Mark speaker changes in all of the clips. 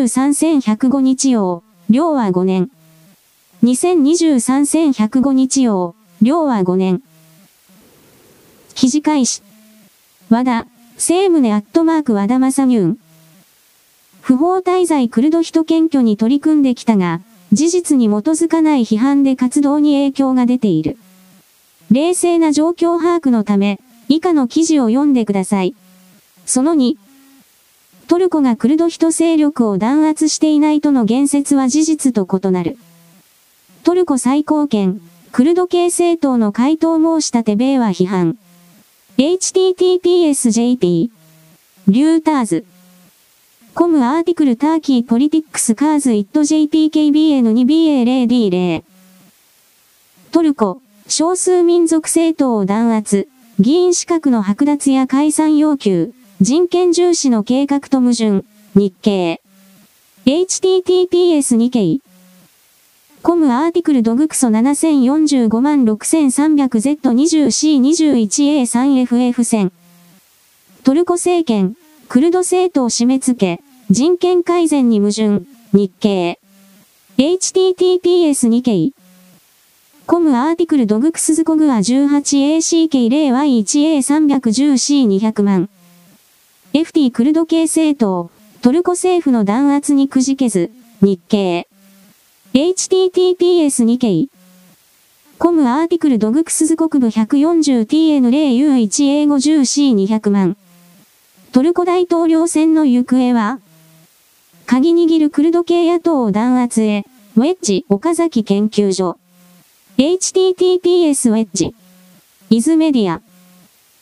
Speaker 1: 23105日曜、領は5年。2023-1105日曜、領は5年。記事開始。和田、政務ネアットマーク和田正ニューン。不法滞在クルド人検挙に取り組んできたが、事実に基づかない批判で活動に影響が出ている。冷静な状況把握のため、以下の記事を読んでください。その2、トルコがクルド人勢力を弾圧していないとの言説は事実と異なる。トルコ最高検、クルド系政党の回答申し立て米は批判。https://jp リューターズコムアーティクルターキーポリティックスカーズイット JPKBN2BA0D0 トルコ、少数民族政党を弾圧、議員資格の剥奪や解散要求、人権重視の計画と矛盾、日経。https 2 k コムアーティクルドグクソ7045万 6300Z20C21A3FF 線。トルコ政権、クルド政党締め付け、人権改善に矛盾、日経。https 2 k コムアーティクルドグクスズコグア 18ACK0Y1A310C200 万。FT クルド系政党、トルコ政府の弾圧にくじけず、日経。https 2 k コムアーティクルドグクスズ国部 140TN0U1A50C200 万。トルコ大統領選の行方は鍵握るクルド系野党を弾圧へ、ウェッジ岡崎研究所。https ウェッジ。イズメディア。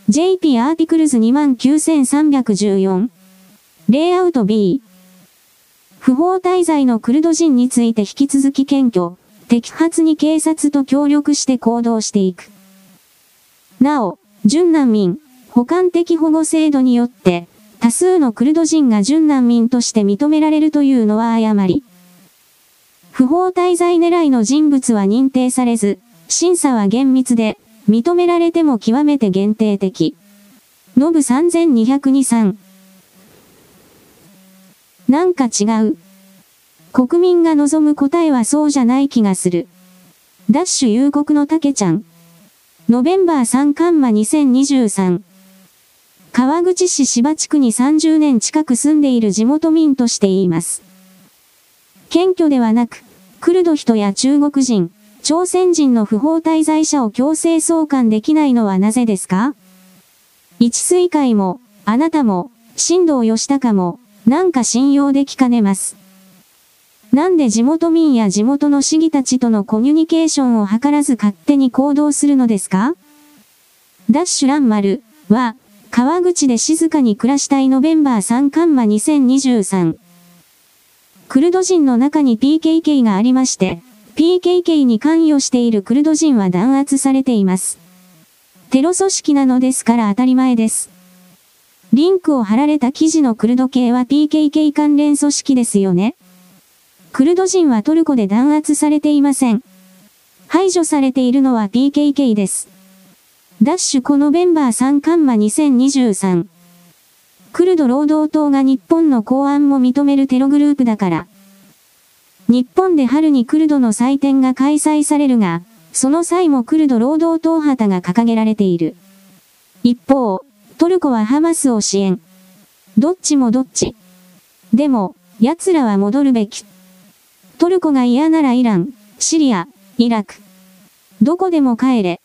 Speaker 1: JP アーティクルズ29314。レイアウト B。不法滞在のクルド人について引き続き検挙、摘発に警察と協力して行動していく。なお、準難民、保管的保護制度によって、多数のクルド人が準難民として認められるというのは誤り。不法滞在狙いの人物は認定されず、審査は厳密で、認められても極めて限定的。ノブ3223。なんか違う。国民が望む答えはそうじゃない気がする。ダッシュ夕刻のたけちゃん。ノベンバー3カンマ2023。川口市芝地区に30年近く住んでいる地元民として言います。謙虚ではなく、クルド人や中国人、朝鮮人の不法滞在者を強制送還できないのはなぜですか？一水会も、あなたも、新藤義孝も、なんか信用できかねます。なんで地元民や地元の市議たちとのコミュニケーションを図らず勝手に行動するのですか？ダッシュランマルは、川口で静かに暮らしたいノベンバー3カンマ2023。クルド人の中に PKK がありまして、PKK に関与しているクルド人は弾圧されています。テロ組織なのですから当たり前です。リンクを貼られた記事のクルド系は PKK 関連組織ですよね。クルド人はトルコで弾圧されていません。排除されているのは PKK です。ダッシュこのメンバー3カンマ2023。クルド労働党が日本の公安も認めるテログループだから。日本で春にクルドの祭典が開催されるが、その際もクルド労働党旗が掲げられている。一方、トルコはハマスを支援。どっちもどっち。でも、奴らは戻るべき。トルコが嫌ならイラン、シリア、イラク。どこでも帰れ。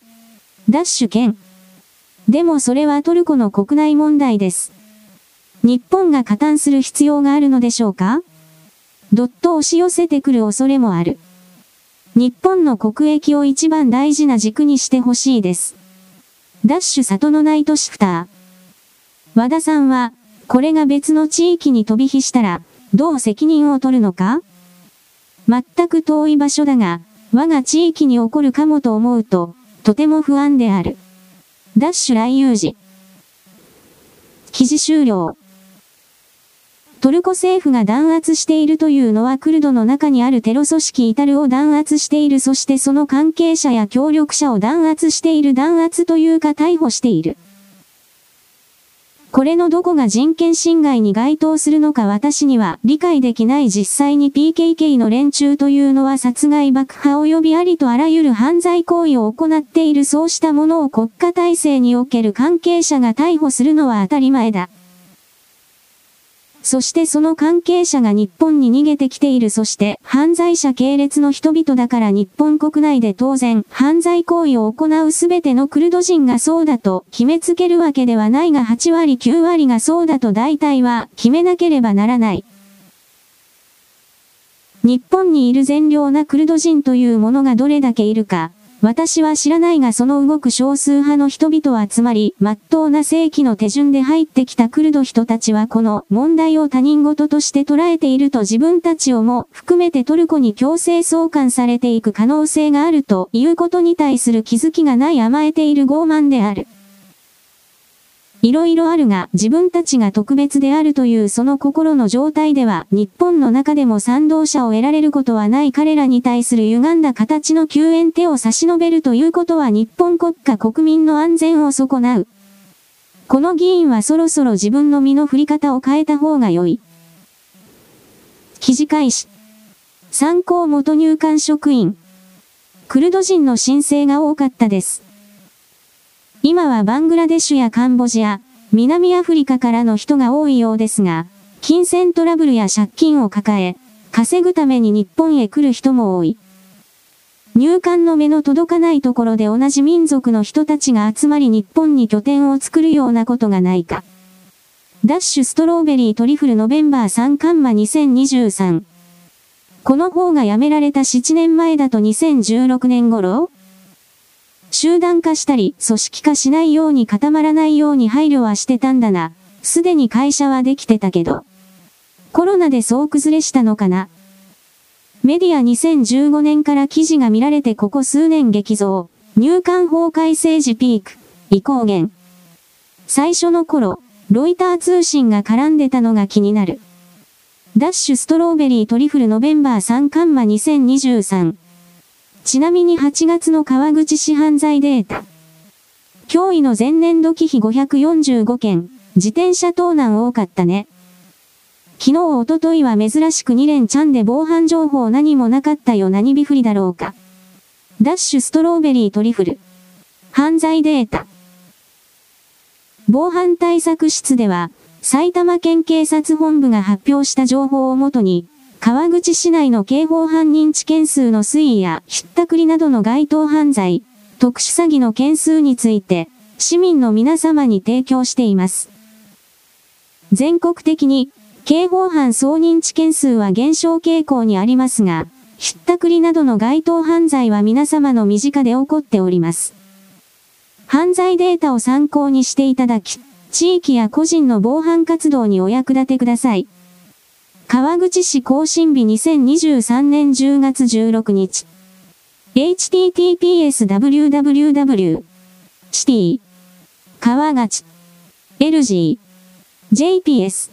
Speaker 1: ダッシュ兼。でもそれはトルコの国内問題です。日本が加担する必要があるのでしょうか？どっと押し寄せてくる恐れもある。日本の国益を一番大事な軸にしてほしいです。ダッシュ里のナイトシフター。和田さんは、これが別の地域に飛び火したら、どう責任を取るのか？全く遠い場所だが、我が地域に起こるかもと思うと、とても不安である。ダッシュ来遊時。記事終了。トルコ政府が弾圧しているというのはクルドの中にあるテロ組織イタルを弾圧しているそしてその関係者や協力者を弾圧している弾圧というか逮捕している。これのどこが人権侵害に該当するのか私には理解できない実際に PKK の連中というのは殺害爆破及びありとあらゆる犯罪行為を行っているそうしたものを国家体制における関係者が逮捕するのは当たり前だ。そしてその関係者が日本に逃げてきているそして犯罪者系列の人々だから日本国内で当然犯罪行為を行うすべてのクルド人がそうだと決めつけるわけではないが8割9割がそうだと大体は決めなければならない。日本にいる善良なクルド人というものがどれだけいるか、私は知らないがその動く少数派の人々は集まり、真っ当な正規の手順で入ってきたクルド人たちはこの問題を他人事として捉えていると自分たちをも含めてトルコに強制送還されていく可能性があるということに対する気づきがない甘えている傲慢である。いろいろあるが、自分たちが特別であるというその心の状態では、日本の中でも賛同者を得られることはない彼らに対する歪んだ形の救援手を差し伸べるということは日本国家国民の安全を損なう。この議員はそろそろ自分の身の振り方を変えた方が良い。記事開始。参考元入管職員。クルド人の申請が多かったです。今はバングラデシュやカンボジア、南アフリカからの人が多いようですが、金銭トラブルや借金を抱え、稼ぐために日本へ来る人も多い。入管の目の届かないところで同じ民族の人たちが集まり日本に拠点を作るようなことがないか。ダッシュストローベリートリフルノベンバー3カンマ2023。この方がやめられた7年前だと2016年頃集団化したり、組織化しないように固まらないように配慮はしてたんだな。すでに会社はできてたけど。コロナで総崩れしたのかな。メディア2015年から記事が見られてここ数年激増。入管法改正時ピーク。移行源。最初の頃、ロイター通信が絡んでたのが気になる。ダッシュストローベリートリフルノベンバー3カンマ2023。ちなみに8月の川口市犯罪データ。驚異の前年度忌避545件、自転車盗難多かったね。昨日おとといは珍しく2連チャンで防犯情報何もなかったよ何びふりだろうか。ダッシュストローベリートリフル。犯罪データ。防犯対策室では、埼玉県警察本部が発表した情報をもとに、川口市内の刑法犯認知件数の推移や、ひったくりなどの該当犯罪、特殊詐欺の件数について、市民の皆様に提供しています。全国的に、刑法犯総認知件数は減少傾向にありますが、ひったくりなどの該当犯罪は皆様の身近で起こっております。犯罪データを参考にしていただき、地域や個人の防犯活動にお役立てください。川口市更新日2023年10月16日。https www シティ川口 LG JPS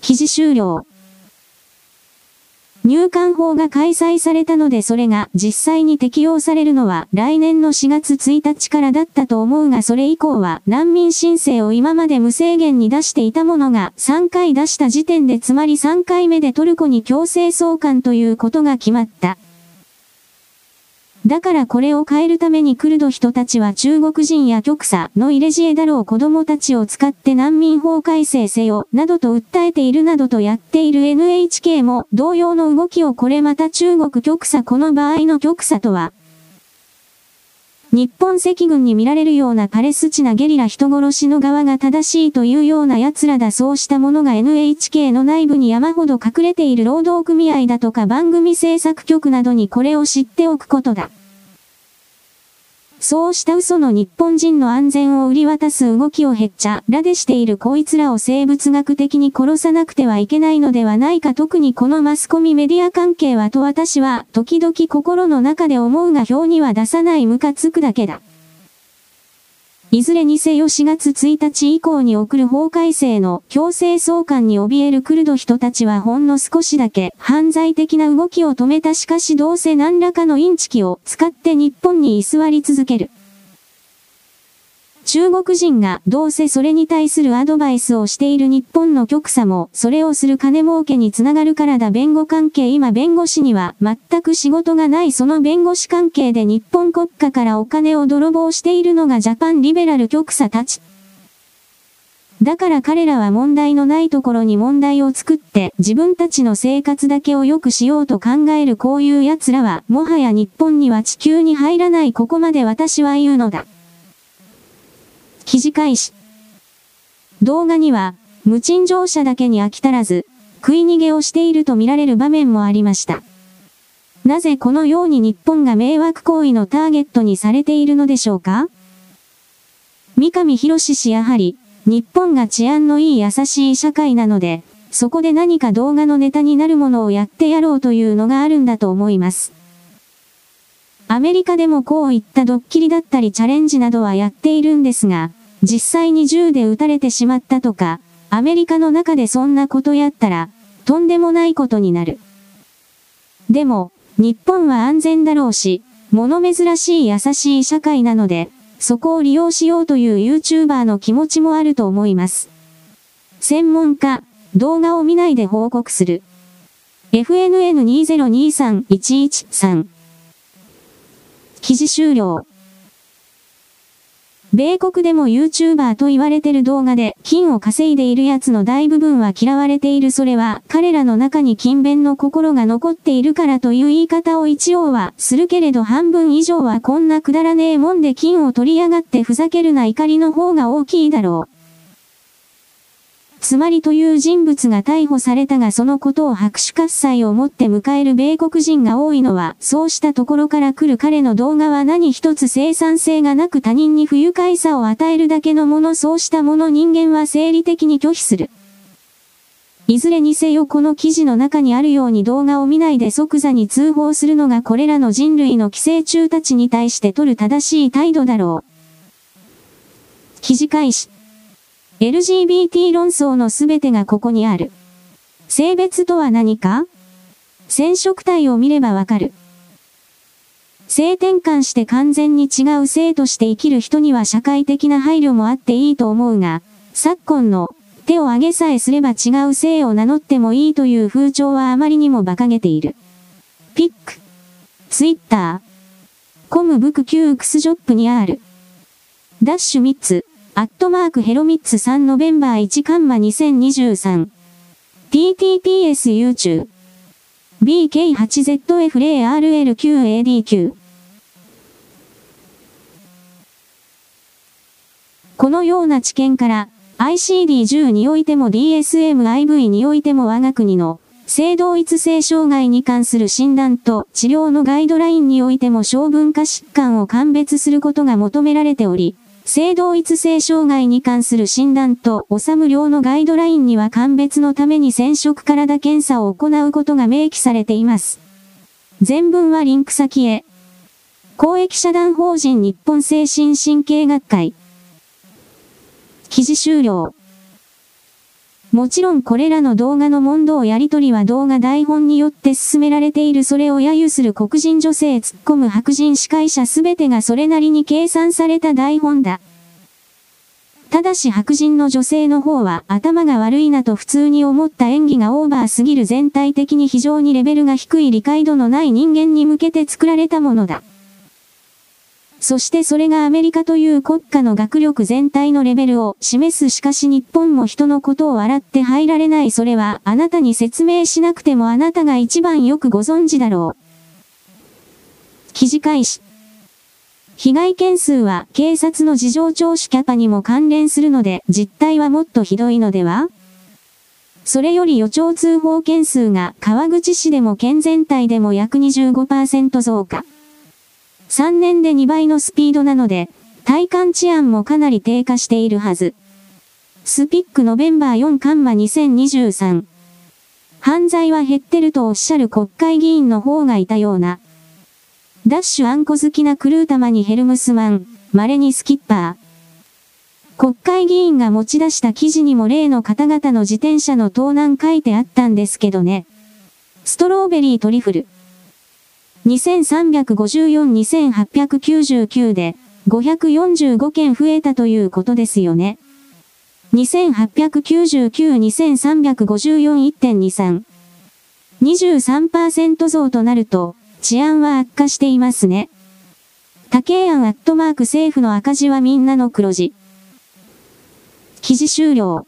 Speaker 1: 記事終了。入管法が開催されたのでそれが実際に適用されるのは来年の4月1日からだったと思うがそれ以降は難民申請を今まで無制限に出していたものが3回出した時点でつまり3回目でトルコに強制送還ということが決まった。だからこれを変えるためにクルド人たちは中国人や極左の入れ知恵だろう子供たちを使って難民法改正せよ、などと訴えているなどとやっている NHK も同様の動きをこれまた中国極左この場合の極左とは、日本赤軍に見られるようなパレスチナゲリラ人殺しの側が正しいというような奴らだそうしたものが NHK の内部に山ほど隠れている労働組合だとか番組制作局などにこれを知っておくことだ。そうした嘘の日本人の安全を売り渡す動きをへっちゃらでしているこいつらを生物学的に殺さなくてはいけないのではないか特にこのマスコミメディア関係はと私は時々心の中で思うが表には出さないムカつくだけだ。いずれにせよ4月1日以降に送る法改正の強制送還に怯えるクルド人たちはほんの少しだけ犯罪的な動きを止めたしかしどうせ何らかのインチキを使って日本に居座り続ける。中国人がどうせそれに対するアドバイスをしている日本の極左もそれをする金儲けにつながるからだ弁護関係今弁護士には全く仕事がないその弁護士関係で日本国家からお金を泥棒しているのがジャパンリベラル極左たち。だから彼らは問題のないところに問題を作って自分たちの生活だけを良くしようと考えるこういう奴らはもはや日本には地球に入らないここまで私は言うのだ。記事開始。動画には、無賃乗車だけに飽き足らず、食い逃げをしていると見られる場面もありました。なぜこのように日本が迷惑行為のターゲットにされているのでしょうか？三上博史氏やはり、日本が治安のいい優しい社会なので、そこで何か動画のネタになるものをやってやろうというのがあるんだと思います。アメリカでもこういったドッキリだったりチャレンジなどはやっているんですが、実際に銃で撃たれてしまったとか、アメリカの中でそんなことやったら、とんでもないことになる。でも、日本は安全だろうし、物珍しい優しい社会なので、そこを利用しようという YouTuber の気持ちもあると思います。専門家、動画を見ないで報告する。FNN2023113 記事終了。米国でも YouTuber と言われてる動画で金を稼いでいる奴の大部分は嫌われているそれは彼らの中に勤勉の心が残っているからという言い方を一応はするけれど半分以上はこんなくだらねえもんで金を取り上がってふざけるな怒りの方が大きいだろう。つまりという人物が逮捕されたがそのことを拍手喝采をもって迎える米国人が多いのは、そうしたところから来る彼の動画は何一つ生産性がなく他人に不愉快さを与えるだけのものそうしたもの人間は生理的に拒否する。いずれにせよこの記事の中にあるように動画を見ないで即座に通報するのがこれらの人類の寄生虫たちに対して取る正しい態度だろう。記事開始。LGBT 論争のすべてがここにある。性別とは何か？染色体を見ればわかる。性転換して完全に違う性として生きる人には社会的な配慮もあっていいと思うが、昨今の手を挙げさえすれば違う性を名乗ってもいいという風潮はあまりにも馬鹿げている。ピック、ツイッター、コムブク QX ジョップにある。ダッシュ3つ、アットマークヘロミッツ3ノベンバー1カンマ2023。TTPS YouTube。BK8ZF0RL9ADQ。このような知見から、ICD10 においても DSM-IV においても我が国の性同一性障害に関する診断と治療のガイドラインにおいても小文化疾患を鑑別することが求められており、性同一性障害に関する診断と、おさ無料のガイドラインには鑑別のために染色体検査を行うことが明記されています。全文はリンク先へ。公益社団法人日本精神神経学会。記事終了。もちろんこれらの動画の問答やりとりは動画台本によって進められているそれを揶揄する黒人女性突っ込む白人司会者すべてがそれなりに計算された台本だ。ただし白人の女性の方は頭が悪いなと普通に思った演技がオーバーすぎる全体的に非常にレベルが低い理解度のない人間に向けて作られたものだ。そしてそれがアメリカという国家の学力全体のレベルを示すしかし日本も人のことを笑って入られないそれはあなたに説明しなくてもあなたが一番よくご存知だろう。記事開始。被害件数は警察の事情聴取キャパにも関連するので実態はもっとひどいのでは？それより予兆通報件数が川口市でも県全体でも約25%増加。3年で2倍のスピードなので、体感治安もかなり低下しているはず。スピックノベンバー4カンマ2023。犯罪は減ってるとおっしゃる国会議員の方がいたような。ダッシュあんこ好きなクルー玉にヘルムスマン、稀にスキッパー。国会議員が持ち出した記事にも例の方々の自転車の盗難書いてあったんですけどね。ストローベリートリフル。2354-2899で、545件増えたということですよね。2899-2354-1.23。23%増となると、治安は悪化していますね。竹庵アットマーク政府の赤字はみんなの黒字。記事終了。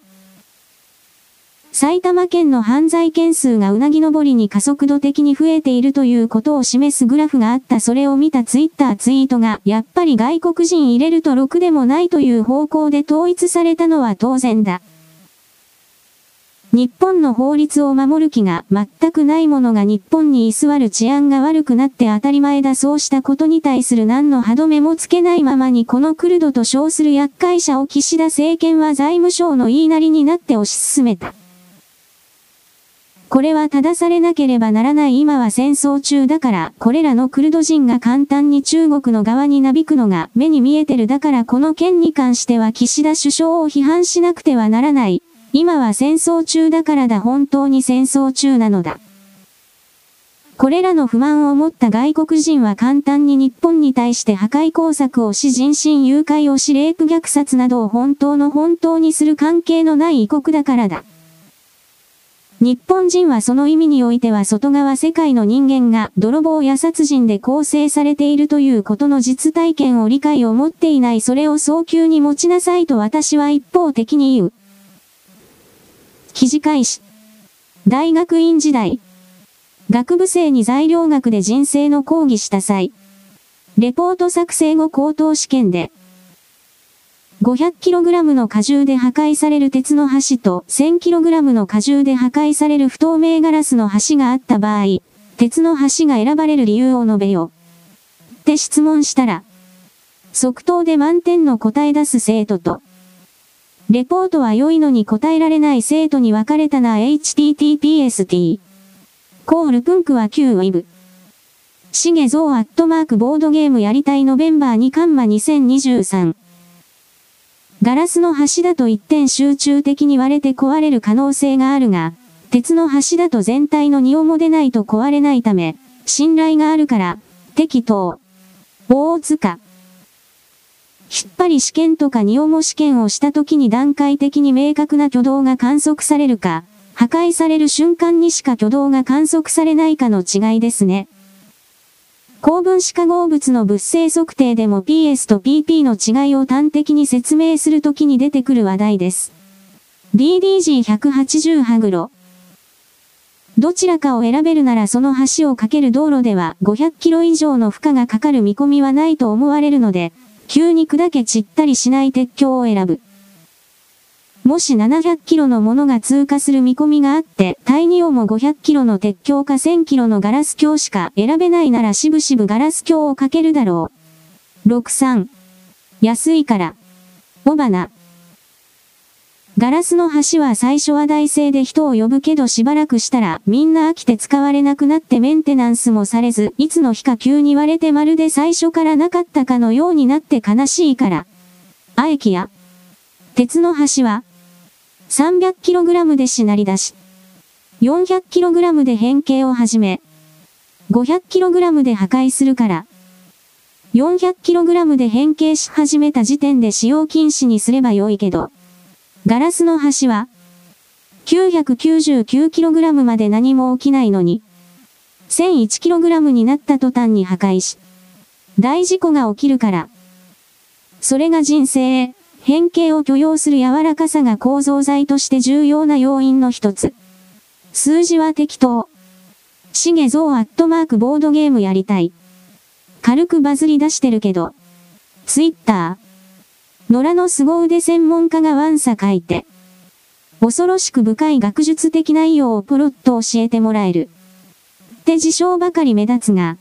Speaker 1: 埼玉県の犯罪件数がうなぎ登りに加速度的に増えているということを示すグラフがあったそれを見たツイッターツイートが、やっぱり外国人入れるとろくでもないという方向で統一されたのは当然だ。日本の法律を守る気が全くないものが日本に居座る治安が悪くなって当たり前だそうしたことに対する何の歯止めもつけないままにこのクルドと称する厄介者を岸田政権は財務省の言いなりになって推し進めた。これは正されなければならない今は戦争中だから、これらのクルド人が簡単に中国の側になびくのが目に見えてるだからこの件に関しては岸田首相を批判しなくてはならない。今は戦争中だからだ本当に戦争中なのだ。これらの不満を持った外国人は簡単に日本に対して破壊工作をし人身誘拐をしレイプ虐殺などを本当の本当にする関係のない異国だからだ。日本人はその意味においては外側世界の人間が泥棒や殺人で構成されているということの実体験を理解を持っていないそれを早急に持ちなさいと私は一方的に言う。記事開始。大学院時代。学部生に材料学で人生の講義した際。レポート作成後高等試験で、500kg の荷重で破壊される鉄の橋と 1000kg の荷重で破壊される不透明ガラスの橋があった場合、鉄の橋が選ばれる理由を述べよ。って質問したら、即答で満点の答え出す生徒と、レポートは良いのに答えられない生徒に分かれたな httpst。コールプンクは9ウィブ。シゲゾーアットマークボードゲームやりたいノベンバー2カンマ2023。ガラスの橋だと一点集中的に割れて壊れる可能性があるが、鉄の橋だと全体の荷をも出ないと壊れないため、信頼があるから、適当。大塚。引っ張り試験とか荷重試験をした時に段階的に明確な挙動が観測されるか、破壊される瞬間にしか挙動が観測されないかの違いですね。高分子化合物の物性測定でも PS と PP の違いを端的に説明するときに出てくる話題です。DDG180 ハグロ。どちらかを選べるならその橋を架ける道路では500キロ以上の負荷がかかる見込みはないと思われるので、急に砕け散ったりしない鉄橋を選ぶ。もし700キロのものが通過する見込みがあって、対2をも500キロの鉄橋か1000キロのガラス橋しか選べないならしぶしぶガラス橋をかけるだろう。63。安いから。オバナ。ガラスの橋は最初は大製で人を呼ぶけどしばらくしたらみんな飽きて使われなくなってメンテナンスもされず、いつの日か急に割れてまるで最初からなかったかのようになって悲しいから。アエキや。鉄の橋は、300kg でしなり出し、400kg で変形を始め、500kg で破壊するから、400kg で変形し始めた時点で使用禁止にすればよいけど、ガラスの端は、999kg まで何も起きないのに、1001kg になった途端に破壊し、大事故が起きるから、それが人生変形を許容する柔らかさが構造材として重要な要因の一つ。数字は適当。シゲゾーアットマークボードゲームやりたい。軽くバズり出してるけど。ツイッター。野良の凄腕専門家がワンサ書いて。恐ろしく深い学術的内容をポロッと教えてもらえる。って事象ばかり目立つが。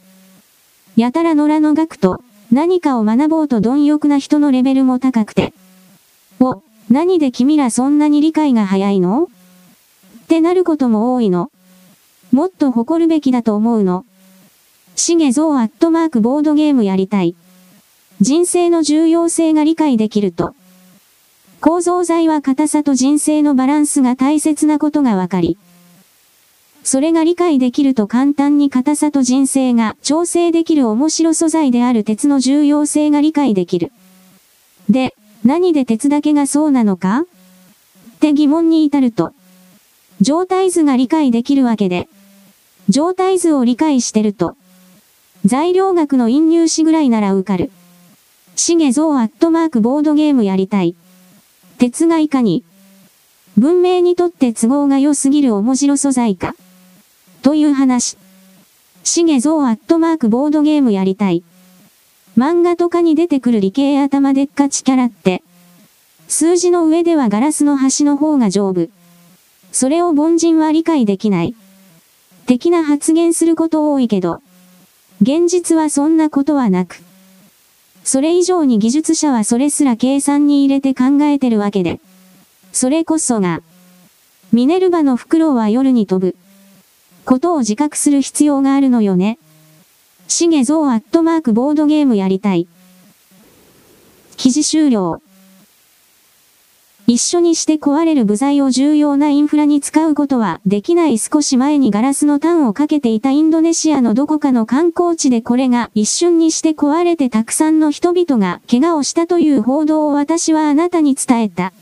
Speaker 1: やたら野良の学と何かを学ぼうと貪欲な人のレベルも高くて。お、何で君らそんなに理解が早いの？ってなることも多いの。もっと誇るべきだと思うの。しげぞうアットマークボードゲームやりたい。人生の重要性が理解できると。構造材は硬さと人生のバランスが大切なことがわかり。それが理解できると簡単に硬さと人生が調整できる面白素材である鉄の重要性が理解できる。で、何で鉄だけがそうなのか？って疑問に至ると、状態図が理解できるわけで、状態図を理解してると、材料学の引入詞ぐらいなら受かる。しげぞうアットマークボードゲームやりたい。鉄がいかに、文明にとって都合が良すぎる面白素材か。という話。しげぞうアットマークボードゲームやりたい。漫画とかに出てくる理系頭でっかちキャラって、数字の上ではガラスの端の方が丈夫。それを凡人は理解できない。的な発言すること多いけど、現実はそんなことはなく、それ以上に技術者はそれすら計算に入れて考えてるわけで。それこそが、ミネルヴァのフクロウは夜に飛ぶ。ことを自覚する必要があるのよね。しげぞうアットマークボードゲームやりたい。記事終了。一緒にして壊れる部材を重要なインフラに使うことはできない少し前にガラスのタンをかけていたインドネシアのどこかの観光地でこれが一瞬にして壊れてたくさんの人々が怪我をしたという報道を私はあなたに伝えた。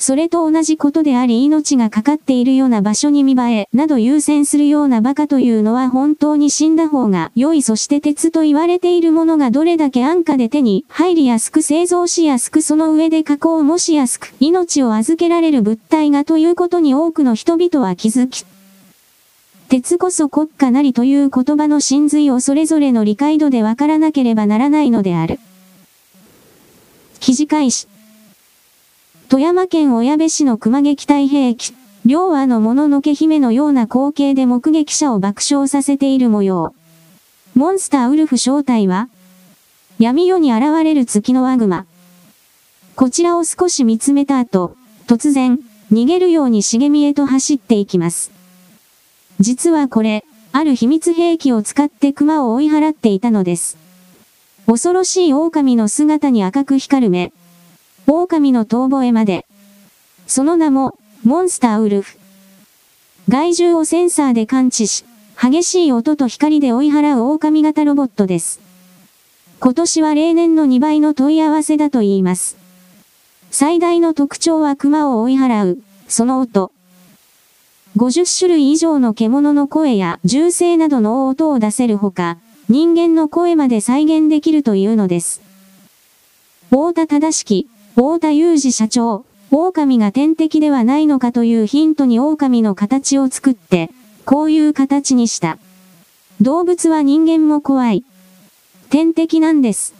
Speaker 1: それと同じことであり命がかかっているような場所に見栄え、など優先するような馬鹿というのは本当に死んだ方が良いそして鉄と言われているものがどれだけ安価で手に入りやすく製造しやすくその上で加工もしやすく命を預けられる物体がということに多くの人々は気づき、鉄こそ国家なりという言葉の真髄をそれぞれの理解度でわからなければならないのである。記事開始。富山県小矢部市の熊撃隊兵器、両和のもののけ姫のような光景で目撃者を爆笑させている模様。モンスターウルフ正体は闇夜に現れる月のワグマ。こちらを少し見つめた後、突然、逃げるように茂みへと走っていきます。実はこれ、ある秘密兵器を使って熊を追い払っていたのです。恐ろしい狼の姿に赤く光る目。狼の遠吠えまで。その名も、モンスターウルフ。害獣をセンサーで感知し、激しい音と光で追い払う狼型ロボットです。今年は例年の2倍の問い合わせだと言います。最大の特徴は熊を追い払う、その音。50種類以上の獣の声や銃声などの音を出せるほか、人間の声まで再現できるというのです。太田正樹、太田裕二社長、狼が天敵ではないのかというヒントに狼の形を作って、こういう形にした。動物は人間も怖い。天敵なんです。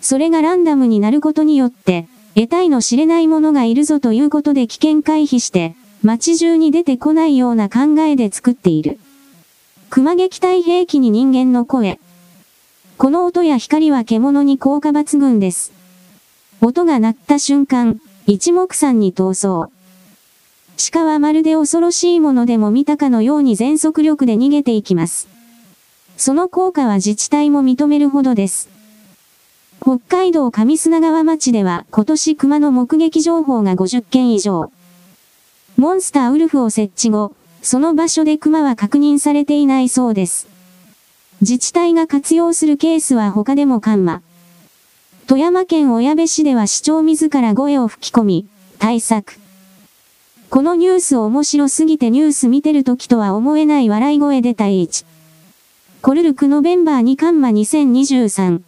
Speaker 1: それがランダムになることによって、得体の知れないものがいるぞということで危険回避して、街中に出てこないような考えで作っている。熊撃退兵器に人間の声。この音や光は獣に効果抜群です。音が鳴った瞬間、一目散に逃走。鹿はまるで恐ろしいものでも見たかのように全速力で逃げていきます。その効果は自治体も認めるほどです。北海道上砂川町では今年熊の目撃情報が50件以上。モンスターウルフを設置後、その場所で熊は確認されていないそうです。自治体が活用するケースは他でも緩和。富山県小矢部市では市長自ら声を吹き込み、対策。このニュース面白すぎてニュース見てる時とは思えない笑い声で対一。コルルクノベンバー2カンマ2023。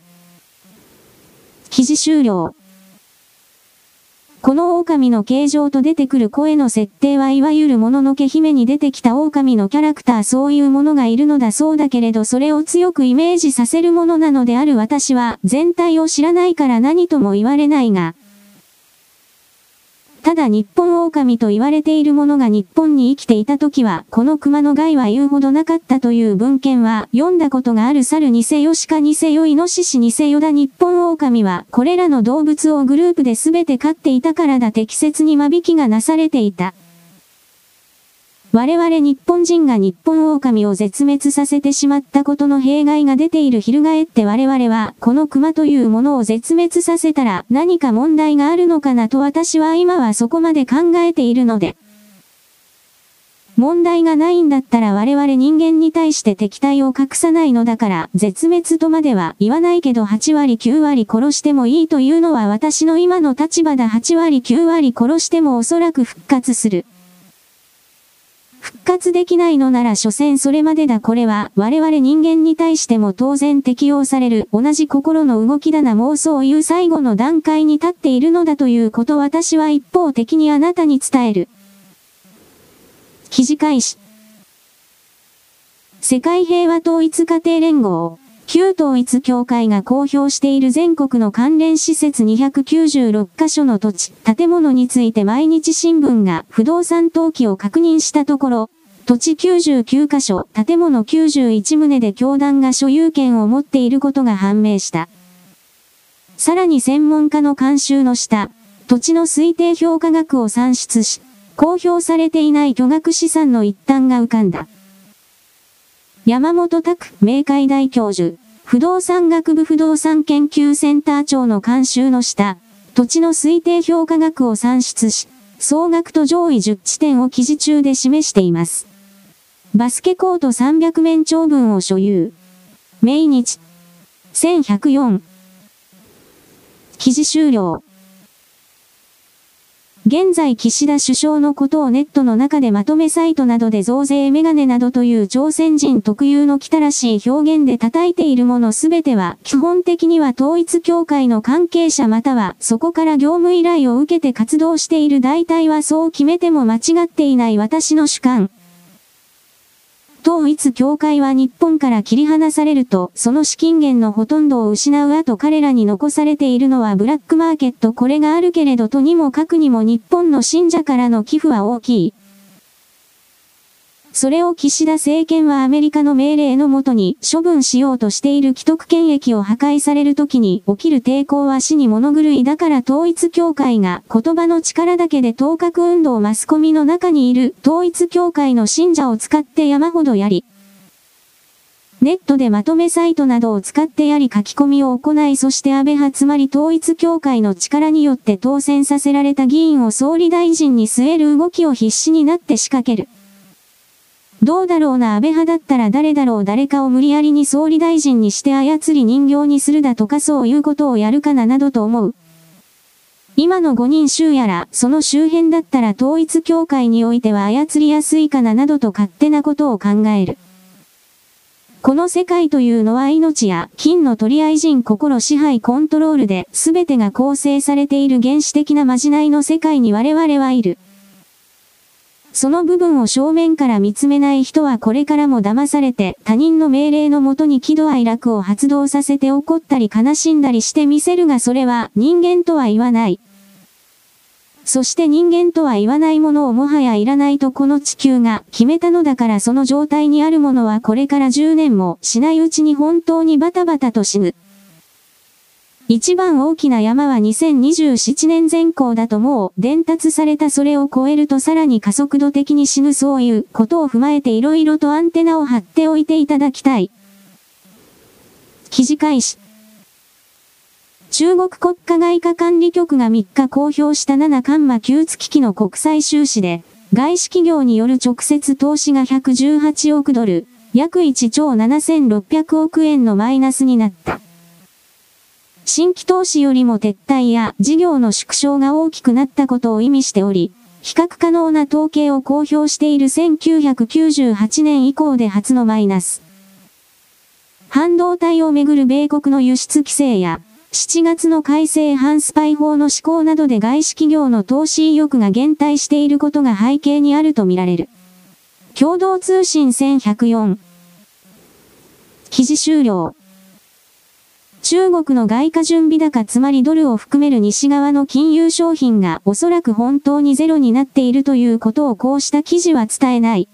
Speaker 1: 記事終了。この狼の形状と出てくる声の設定はいわゆるもののけ姫に出てきた狼のキャラクターそういうものがいるのだそうだけれどそれを強くイメージさせるものなのである私は全体を知らないから何とも言われないが、ただ日本狼と言われているものが日本に生きていた時は、この熊の害は言うほどなかったという文献は、読んだことがある猿にせよ鹿にせよイノシシにせよだ日本狼は、これらの動物をグループで全て飼っていたからだ適切に間引きがなされていた。我々日本人が日本狼を絶滅させてしまったことの弊害が出ている翻って我々は、この熊というものを絶滅させたら何か問題があるのかなと私は今はそこまで考えているので。問題がないんだったら我々人間に対して敵対を隠さないのだから絶滅とまでは言わないけど8割9割殺してもいいというのは私の今の立場だ8割9割殺してもおそらく復活する。復活できないのなら所詮それまでだこれは我々人間に対しても当然適用される同じ心の動きだな妄想を言う最後の段階に立っているのだということ私は一方的にあなたに伝える。記事開始。世界平和統一家庭連合、旧統一協会が公表している全国の関連施設296カ所の土地、建物について毎日新聞が不動産登記を確認したところ、土地99カ所、建物91棟で教団が所有権を持っていることが判明した。さらに専門家の監修の下、土地の推定評価額を算出し、公表されていない巨額資産の一端が浮かんだ。山本拓明海大教授、不動産学部不動産研究センター長の監修の下、土地の推定評価額を算出し、総額と上位10地点を記事中で示しています。バスケコート300面長分を所有。明日。1104。記事終了。現在岸田首相のことをネットの中でまとめサイトなどで増税メガネなどという朝鮮人特有の汚らしい表現で叩いているものすべては基本的には統一協会の関係者またはそこから業務依頼を受けて活動している大体はそう決めても間違っていない私の主観。統一教会は日本から切り離されると、その資金源のほとんどを失う後彼らに残されているのはブラックマーケットこれがあるけれどとにもかくにも日本の信者からの寄付は大きい。それを岸田政権はアメリカの命令のもとに処分しようとしている既得権益を破壊される時に起きる抵抗は死に物狂いだから統一協会が言葉の力だけで当確運動マスコミの中にいる統一協会の信者を使って山ほどやり、ネットでまとめサイトなどを使ってやり書き込みを行いそして安倍派つまり統一協会の力によって当選させられた議員を総理大臣に据える動きを必死になって仕掛ける。どうだろうな安倍派だったら誰だろう誰かを無理やりに総理大臣にして操り人形にするだとかそういうことをやるかななどと思う。今の5人衆やら、その周辺だったら統一協会においては操りやすいかななどと勝手なことを考える。この世界というのは命や金の取り合い人心支配コントロールで全てが構成されている原始的なまじないの世界に我々はいる。その部分を正面から見つめない人はこれからも騙されて他人の命令のもとに喜怒哀楽を発動させて怒ったり悲しんだりしてみせるがそれは人間とは言わない。そして人間とは言わないものをもはやいらないとこの地球が決めたのだからその状態にあるものはこれから10年もしないうちに本当にバタバタと死ぬ。一番大きな山は2027年前後だともう伝達されたそれを超えるとさらに加速度的に死ぬそういうことを踏まえて色々とアンテナを張っておいていただきたい。記事開始。中国国家外貨管理局が3日公表した7カンマ9月期の国際収支で、外資企業による直接投資が118億ドル、約1兆7600億円のマイナスになった。新規投資よりも撤退や事業の縮小が大きくなったことを意味しており、比較可能な統計を公表している1998年以降で初のマイナス。半導体をめぐる米国の輸出規制や、7月の改正反スパイ法の施行などで外資企業の投資意欲が減退していることが背景にあるとみられる。共同通信1104。記事終了。中国の外貨準備高つまりドルを含める西側の金融商品がおそらく本当にゼロになっているということをこうした記事は伝えない。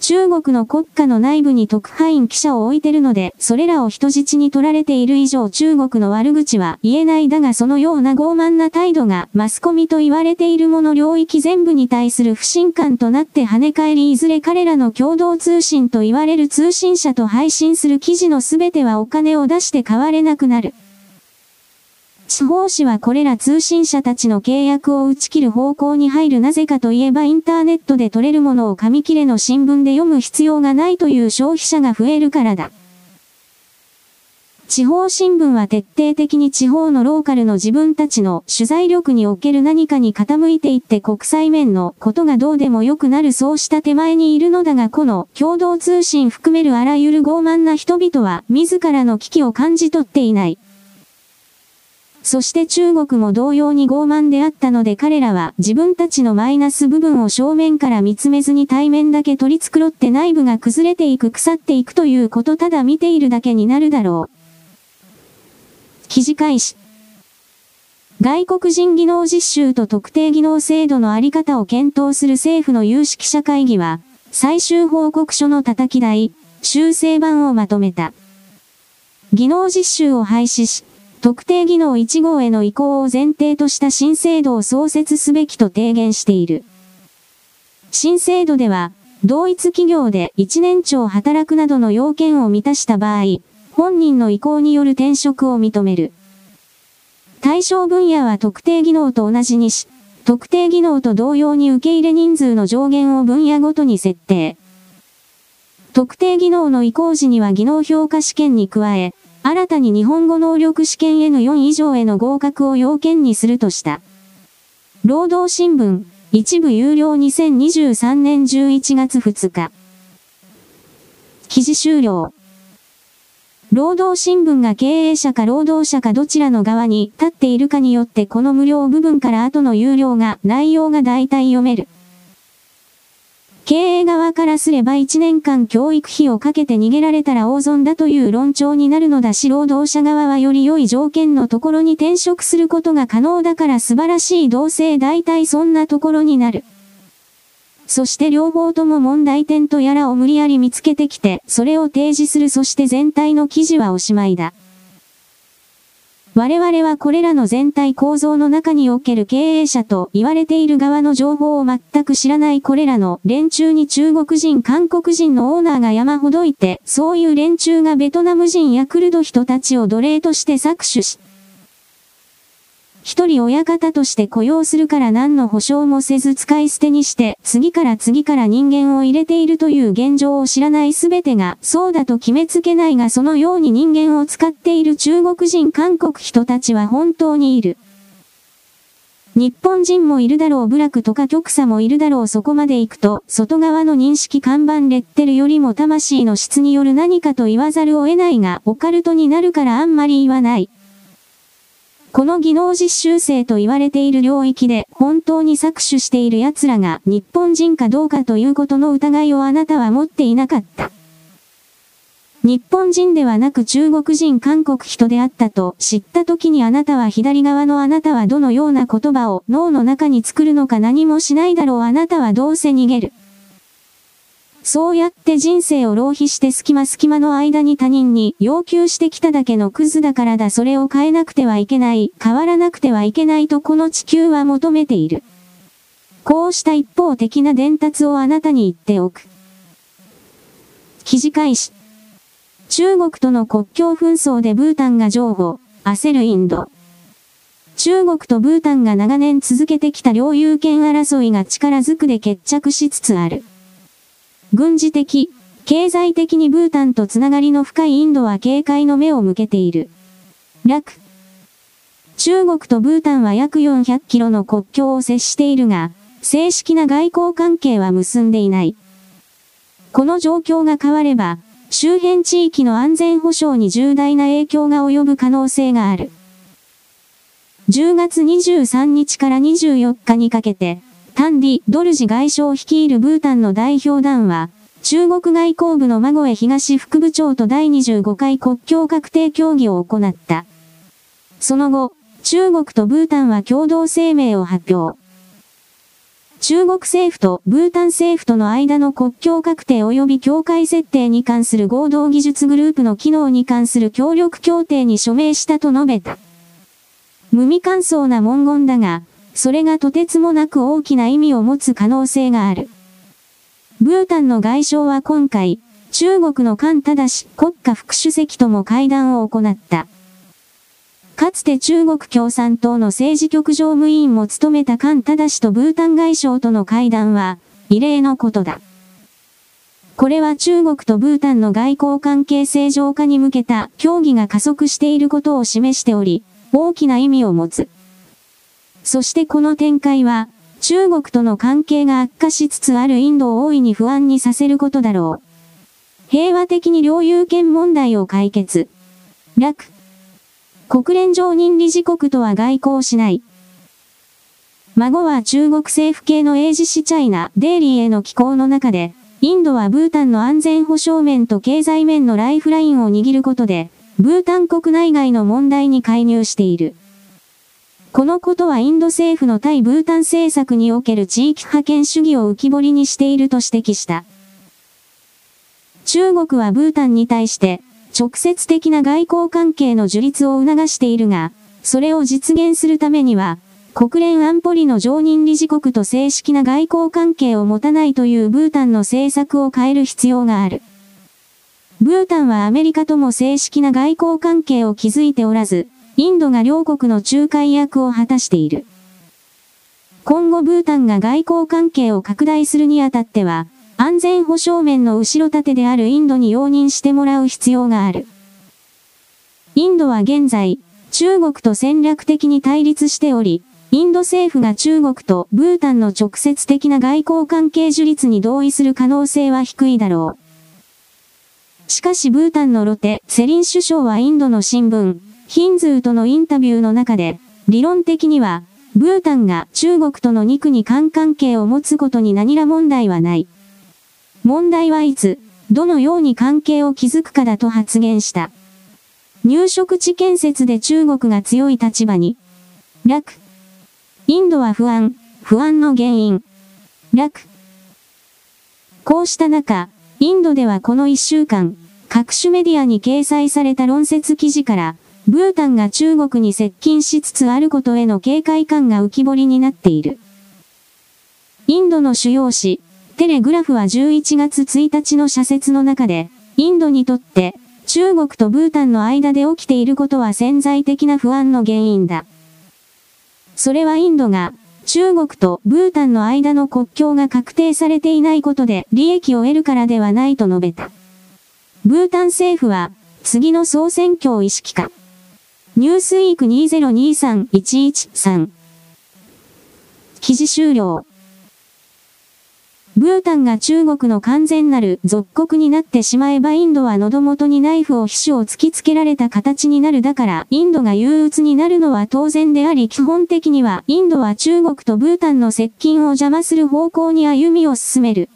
Speaker 1: 中国の国家の内部に特派員記者を置いてるので、それらを人質に取られている以上中国の悪口は言えないだがそのような傲慢な態度がマスコミと言われているもの領域全部に対する不信感となって跳ね返りいずれ彼らの共同通信と言われる通信社と配信する記事の全てはお金を出して買われなくなる。地方紙はこれら通信社たちの契約を打ち切る方向に入るなぜかといえばインターネットで取れるものを紙切れの新聞で読む必要がないという消費者が増えるからだ。地方新聞は徹底的に地方のローカルの自分たちの取材力における何かに傾いていって国際面のことがどうでもよくなるそうした手前にいるのだがこの共同通信含めるあらゆる傲慢な人々は自らの危機を感じ取っていない。そして中国も同様に傲慢であったので彼らは自分たちのマイナス部分を正面から見つめずに対面だけ取り繕って内部が崩れていく腐っていくということただ見ているだけになるだろう。記事開始。外国人技能実習と特定技能制度のあり方を検討する政府の有識者会議は、最終報告書の叩き台、修正版をまとめた。技能実習を廃止し、特定技能1号への移行を前提とした新制度を創設すべきと提言している。新制度では、同一企業で1年超働くなどの要件を満たした場合、本人の意向による転職を認める。対象分野は特定技能と同じにし、特定技能と同様に受け入れ人数の上限を分野ごとに設定。特定技能の移行時には技能評価試験に加え、新たに日本語能力試験 N4 以上への合格を要件にするとした。労働新聞、一部有料2023年11月2日。記事終了。労働新聞が経営者か労働者かどちらの側に立っているかによってこの無料部分から後の有料が内容が大体読める。経営側からすれば1年間教育費をかけて逃げられたら大損だという論調になるのだし労働者側はより良い条件のところに転職することが可能だから素晴らしい同性大体そんなところになる。そして両方とも問題点とやらを無理やり見つけてきて、それを提示するそして全体の記事はおしまいだ。我々はこれらの全体構造の中における経営者と言われている側の情報を全く知らないこれらの連中に中国人、韓国人のオーナーが山ほどいて、そういう連中がベトナム人やクルド人たちを奴隷として搾取し、一人親方として雇用するから何の保証もせず使い捨てにして、次から次から人間を入れているという現状を知らないすべてが、そうだと決めつけないがそのように人間を使っている中国人韓国人たちは本当にいる。日本人もいるだろう部落とか極左もいるだろうそこまで行くと、外側の認識看板レッテルよりも魂の質による何かと言わざるを得ないが、オカルトになるからあんまり言わない。この技能実習生と言われている領域で本当に搾取している奴らが日本人かどうかということの疑いをあなたは持っていなかった。日本人ではなく中国人韓国人であったと知った時にあなたは左側のあなたはどのような言葉を脳の中に作るのか何もしないだろうあなたはどうせ逃げる。そうやって人生を浪費して隙間隙間の間に他人に要求してきただけのクズだからだそれを変えなくてはいけない、変わらなくてはいけないとこの地球は求めている。こうした一方的な伝達をあなたに言っておく。記事開始。中国との国境紛争でブータンが譲歩、焦るインド。中国とブータンが長年続けてきた領有権争いが力ずくで決着しつつある。軍事的、経済的にブータンとつながりの深いインドは警戒の目を向けている。楽。中国とブータンは約400キロの国境を接しているが、正式な外交関係は結んでいない。この状況が変われば、周辺地域の安全保障に重大な影響が及ぶ可能性がある。10月23日から24日にかけて、タンディ・ドルジ外相率いるブータンの代表団は、中国外交部の孫江東副部長と第25回国境確定協議を行った。その後、中国とブータンは共同声明を発表。中国政府とブータン政府との間の国境確定及び境界設定に関する合同技術グループの機能に関する協力協定に署名したと述べた。無味乾燥な文言だが、それがとてつもなく大きな意味を持つ可能性がある。ブータンの外相は今回、中国の菅正国家副主席とも会談を行った。かつて中国共産党の政治局常務委員も務めた菅正とブータン外相との会談は、異例のことだ。これは中国とブータンの外交関係正常化に向けた協議が加速していることを示しており、大きな意味を持つ。そしてこの展開は、中国との関係が悪化しつつあるインドを大いに不安にさせることだろう。平和的に領有権問題を解決。楽。国連常任理事国とは外交しない。孫は中国政府系の英字市チャイナ、デイリーへの寄稿の中で、インドはブータンの安全保障面と経済面のライフラインを握ることで、ブータン国内外の問題に介入している。このことはインド政府の対ブータン政策における地域派遣主義を浮き彫りにしていると指摘した。中国はブータンに対して直接的な外交関係の樹立を促しているが、それを実現するためには、国連安保理の常任理事国と正式な外交関係を持たないというブータンの政策を変える必要がある。ブータンはアメリカとも正式な外交関係を築いておらず、インドが両国の仲介役を果たしている。今後ブータンが外交関係を拡大するにあたっては、安全保障面の後ろ盾であるインドに容認してもらう必要がある。インドは現在、中国と戦略的に対立しており、インド政府が中国とブータンの直接的な外交関係樹立に同意する可能性は低いだろう。しかしブータンのロテ、セリン首相はインドの新聞、ヒンズーとのインタビューの中で、理論的には、ブータンが中国との肉に関関係を持つことに何ら問題はない。問題はいつ、どのように関係を築くかだと発言した。入植地建設で中国が強い立場に。楽。インドは不安、不安の原因。楽。こうした中、インドではこの一週間、各種メディアに掲載された論説記事から、ブータンが中国に接近しつつあることへの警戒感が浮き彫りになっている。インドの主要紙、テレグラフは11月1日の社説の中で、インドにとって、中国とブータンの間で起きていることは潜在的な不安の原因だ。それはインドが、中国とブータンの間の国境が確定されていないことで利益を得るからではないと述べた。ブータン政府は、次の総選挙を意識か。ニュースウィーク2023-113。記事終了。ブータンが中国の完全なる属国になってしまえばインドは喉元にナイフを皮種を突きつけられた形になるだからインドが憂鬱になるのは当然であり基本的にはインドは中国とブータンの接近を邪魔する方向に歩みを進める。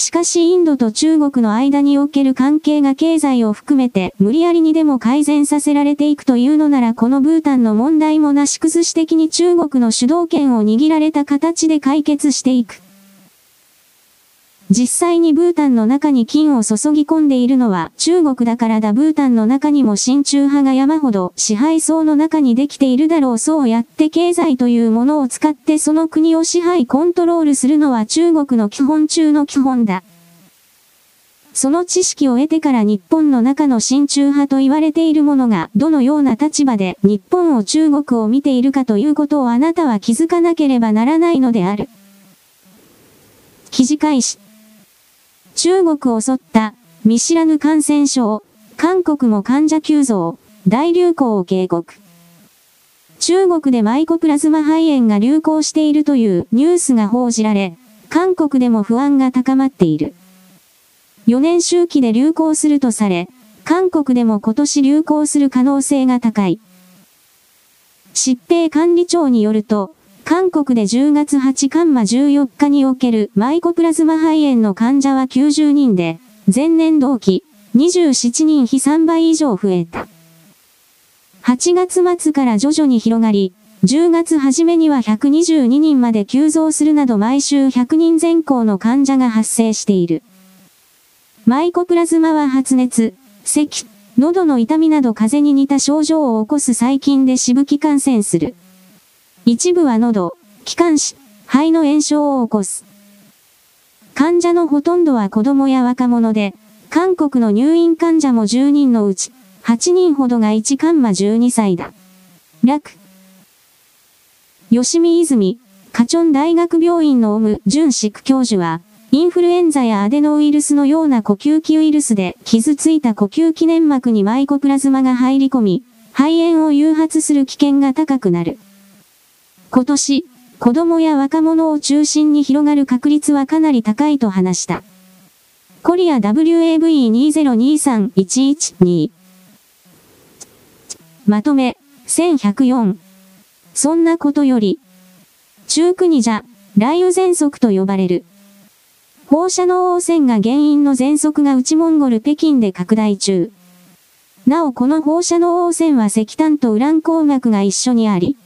Speaker 1: しかしインドと中国の間における関係が経済を含めて無理やりにでも改善させられていくというのならこのブータンの問題もなし崩し的に中国の主導権を握られた形で解決していく。実際にブータンの中に金を注ぎ込んでいるのは中国だからだブータンの中にも親中派が山ほど支配層の中にできているだろうそうやって経済というものを使ってその国を支配コントロールするのは中国の基本中の基本だ。その知識を得てから日本の中の親中派と言われているものがどのような立場で日本を中国を見ているかということをあなたは気づかなければならないのである。記事開始。中国を襲った見知らぬ感染症、韓国も患者急増、大流行を警告。中国でマイコプラズマ肺炎が流行しているというニュースが報じられ、韓国でも不安が高まっている。4年周期で流行するとされ、韓国でも今年流行する可能性が高い。疾病管理庁によると、韓国で10月8カンマ14日におけるマイコプラズマ肺炎の患者は90人で、前年同期27人比3倍以上増えた。8月末から徐々に広がり、10月初めには122人まで急増するなど毎週100人前後の患者が発生している。マイコプラズマは発熱、咳、喉の痛みなど風邪に似た症状を起こす細菌でしぶき感染する。一部は喉、気管支、肺の炎症を起こす。患者のほとんどは子供や若者で、韓国の入院患者も10人のうち、8人ほどが1カンマ12歳だ。楽。吉見泉、カチョン大学病院のオム・ジュンシック教授は、インフルエンザやアデノウイルスのような呼吸器ウイルスで傷ついた呼吸器粘膜にマイコプラズマが入り込み、肺炎を誘発する危険が高くなる。今年、子供や若者を中心に広がる確率はかなり高いと話した。コリア WAV2023112 まとめ、1104そんなことより、中国じゃ、雷雨喘息と呼ばれる。放射能汚染が原因の喘息が内モンゴル北京で拡大中。なおこの放射能汚染は石炭とウラン鉱脈が一緒にあり、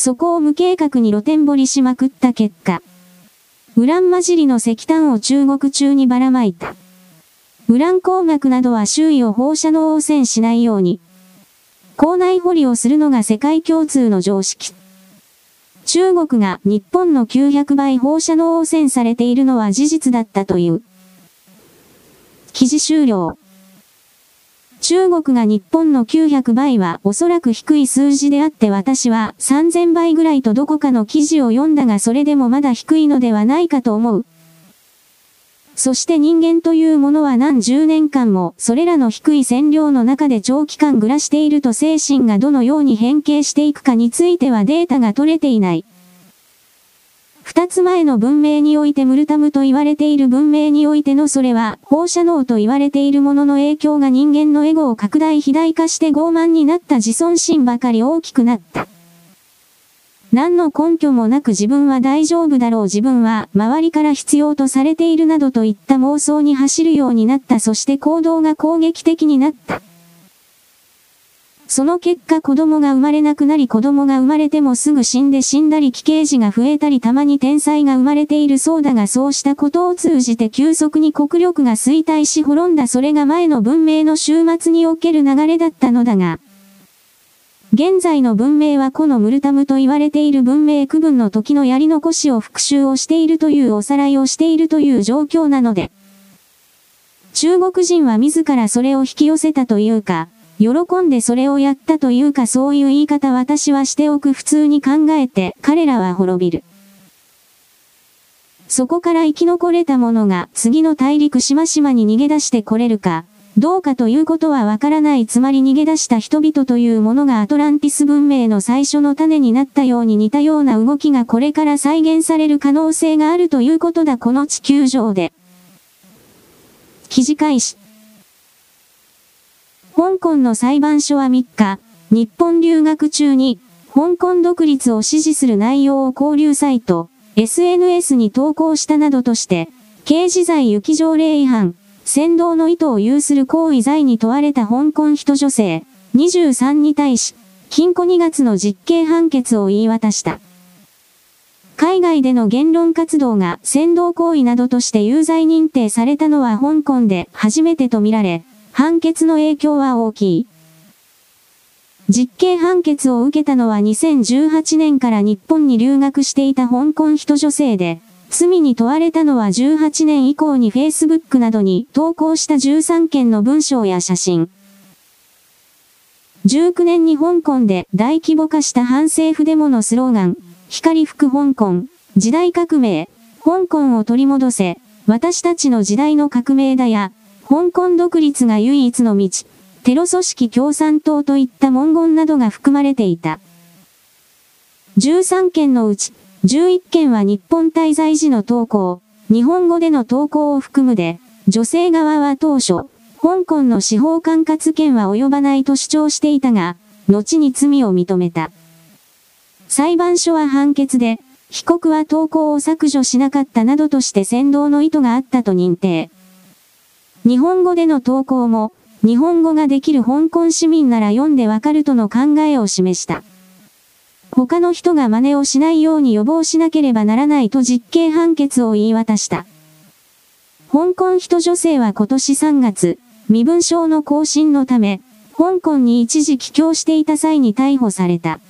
Speaker 1: そこを無計画に露天掘りしまくった結果、ウラン混じりの石炭を中国中にばらまいた。ウラン鉱脈などは周囲を放射能汚染しないように、校内掘りをするのが世界共通の常識。中国が日本の900倍放射能汚染されているのは事実だったという。記事終了。中国が日本の900倍はおそらく低い数字であって私は3000倍ぐらいとどこかの記事を読んだがそれでもまだ低いのではないかと思う。そして人間というものは何十年間も、それらの低い線量の中で長期間暮らしていると精神がどのように変形していくかについてはデータが取れていない。二つ前の文明においてムルタムと言われている文明においてのそれは放射能と言われているものの影響が人間のエゴを拡大肥大化して傲慢になった自尊心ばかり大きくなった。何の根拠もなく自分は大丈夫だろう自分は周りから必要とされているなどといった妄想に走るようになったそして行動が攻撃的になった。その結果子供が生まれなくなり子供が生まれてもすぐ死んで死んだり奇形児が増えたりたまに天才が生まれているそうだがそうしたことを通じて急速に国力が衰退し滅んだ。それが前の文明の終末における流れだったのだが、現在の文明はこのムルタムと言われている文明区分の時のやり残しを復習をしているというおさらいをしているという状況なので、中国人は自らそれを引き寄せたというか、喜んでそれをやったというかそういう言い方私はしておく普通に考えて彼らは滅びる。そこから生き残れた者が次の大陸島々に逃げ出してこれるか、どうかということはわからないつまり逃げ出した人々というものがアトランティス文明の最初の種になったように似たような動きがこれから再現される可能性があるということだこの地球上で。記事開始。香港の裁判所は3日、日本留学中に、香港独立を支持する内容を交流サイト、SNS に投稿したなどとして、刑事罪行き条例違反、先導の意図を有する行為罪に問われた香港人女性23に対し、禁錮2月の実刑判決を言い渡した。海外での言論活動が先導行為などとして有罪認定されたのは香港で初めてとみられ、判決の影響は大きい。実刑判決を受けたのは2018年から日本に留学していた香港人女性で、罪に問われたのは18年以降に Facebook などに投稿した13件の文章や写真。19年に香港で大規模化した反政府デモのスローガン、光吹く香港、時代革命、香港を取り戻せ、私たちの時代の革命だや、香港独立が唯一の道、テロ組織共産党といった文言などが含まれていた。13件のうち、11件は日本滞在時の投稿、日本語での投稿を含むで、女性側は当初、香港の司法管轄権は及ばないと主張していたが、後に罪を認めた。裁判所は判決で、被告は投稿を削除しなかったなどとして先導の意図があったと認定。日本語での投稿も、日本語ができる香港市民なら読んでわかるとの考えを示した。他の人が真似をしないように予防しなければならないと実刑判決を言い渡した。香港人女性は今年3月、身分証の更新のため、香港に一時帰郷していた際に逮捕された。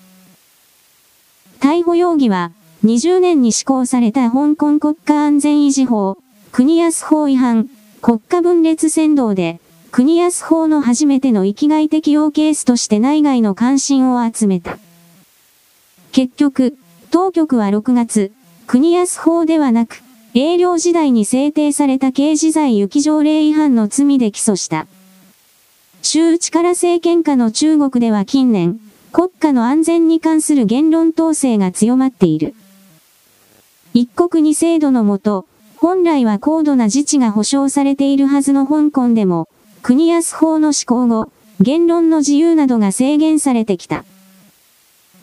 Speaker 1: 逮捕容疑は、20年に施行された香港国家安全維持法、国安法違反、国家分裂扇動で、国安法の初めての域外適用ケースとして内外の関心を集めた。結局、当局は6月、国安法ではなく、営業時代に制定された刑事罪行条例違反の罪で起訴した。州力政権下の中国では近年、国家の安全に関する言論統制が強まっている。一国二制度のもと、本来は高度な自治が保障されているはずの香港でも、国安法の施行後、言論の自由などが制限されてきた。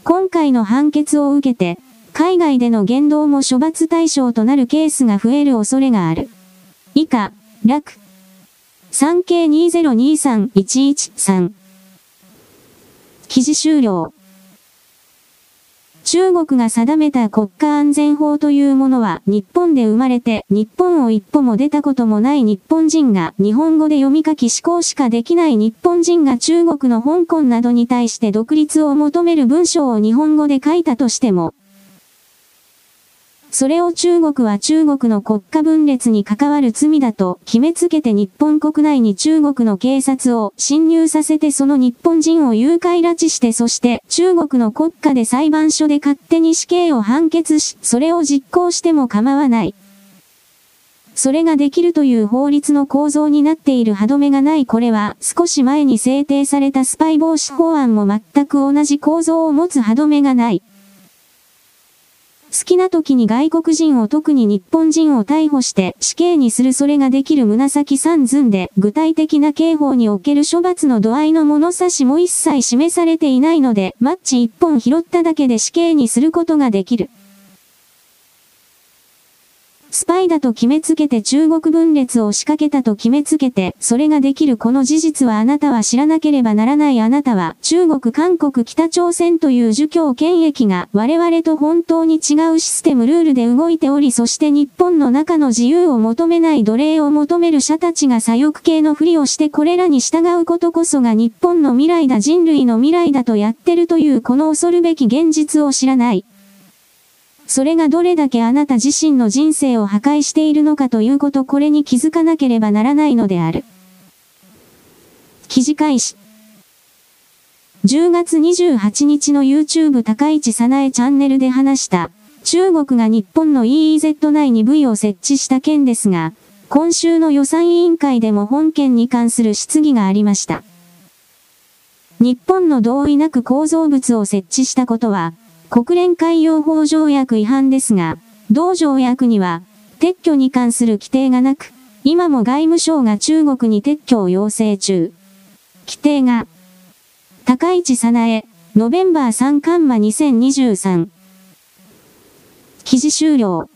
Speaker 1: 今回の判決を受けて、海外での言動も処罰対象となるケースが増える恐れがある。以下、楽。3 k 2 0 2 3 1 1 3記事終了。中国が定めた国家安全法というものは日本で生まれて日本を一歩も出たこともない日本人が日本語で読み書き思考しかできない日本人が中国の香港などに対して独立を求める文章を日本語で書いたとしてもそれを中国は中国の国家分裂に関わる罪だと決めつけて日本国内に中国の警察を侵入させてその日本人を誘拐拉致してそして中国の国家で裁判所で勝手に死刑を判決し、それを実行しても構わない。それができるという法律の構造になっている歯止めがないこれは少し前に制定されたスパイ防止法案も全く同じ構造を持つ歯止めがない。好きな時に外国人を特に日本人を逮捕して死刑にするそれができる紫三寸で具体的な刑法における処罰の度合いの物差しも一切示されていないのでマッチ一本拾っただけで死刑にすることができる。スパイだと決めつけて中国分裂を仕掛けたと決めつけて、それができるこの事実はあなたは知らなければならないあなたは、中国、韓国、北朝鮮という儒教権益が我々と本当に違うシステムルールで動いており、そして日本の中の自由を求めない奴隷を求める者たちが左翼系のふりをしてこれらに従うことこそが日本の未来だ人類の未来だとやってるというこの恐るべき現実を知らない。それがどれだけあなた自身の人生を破壊しているのかということこれに気づかなければならないのである。記事開始。10月28日の YouTube 高市早苗チャンネルで話した中国が日本の EEZ 内に V を設置した件ですが、今週の予算委員会でも本件に関する質疑がありました。日本の同意なく構造物を設置したことは、国連海洋法条約違反ですが、同条約には、撤去に関する規定がなく、今も外務省が中国に撤去を要請中。規定が、高市早苗、ノベンバー3カンマ2023。記事終了。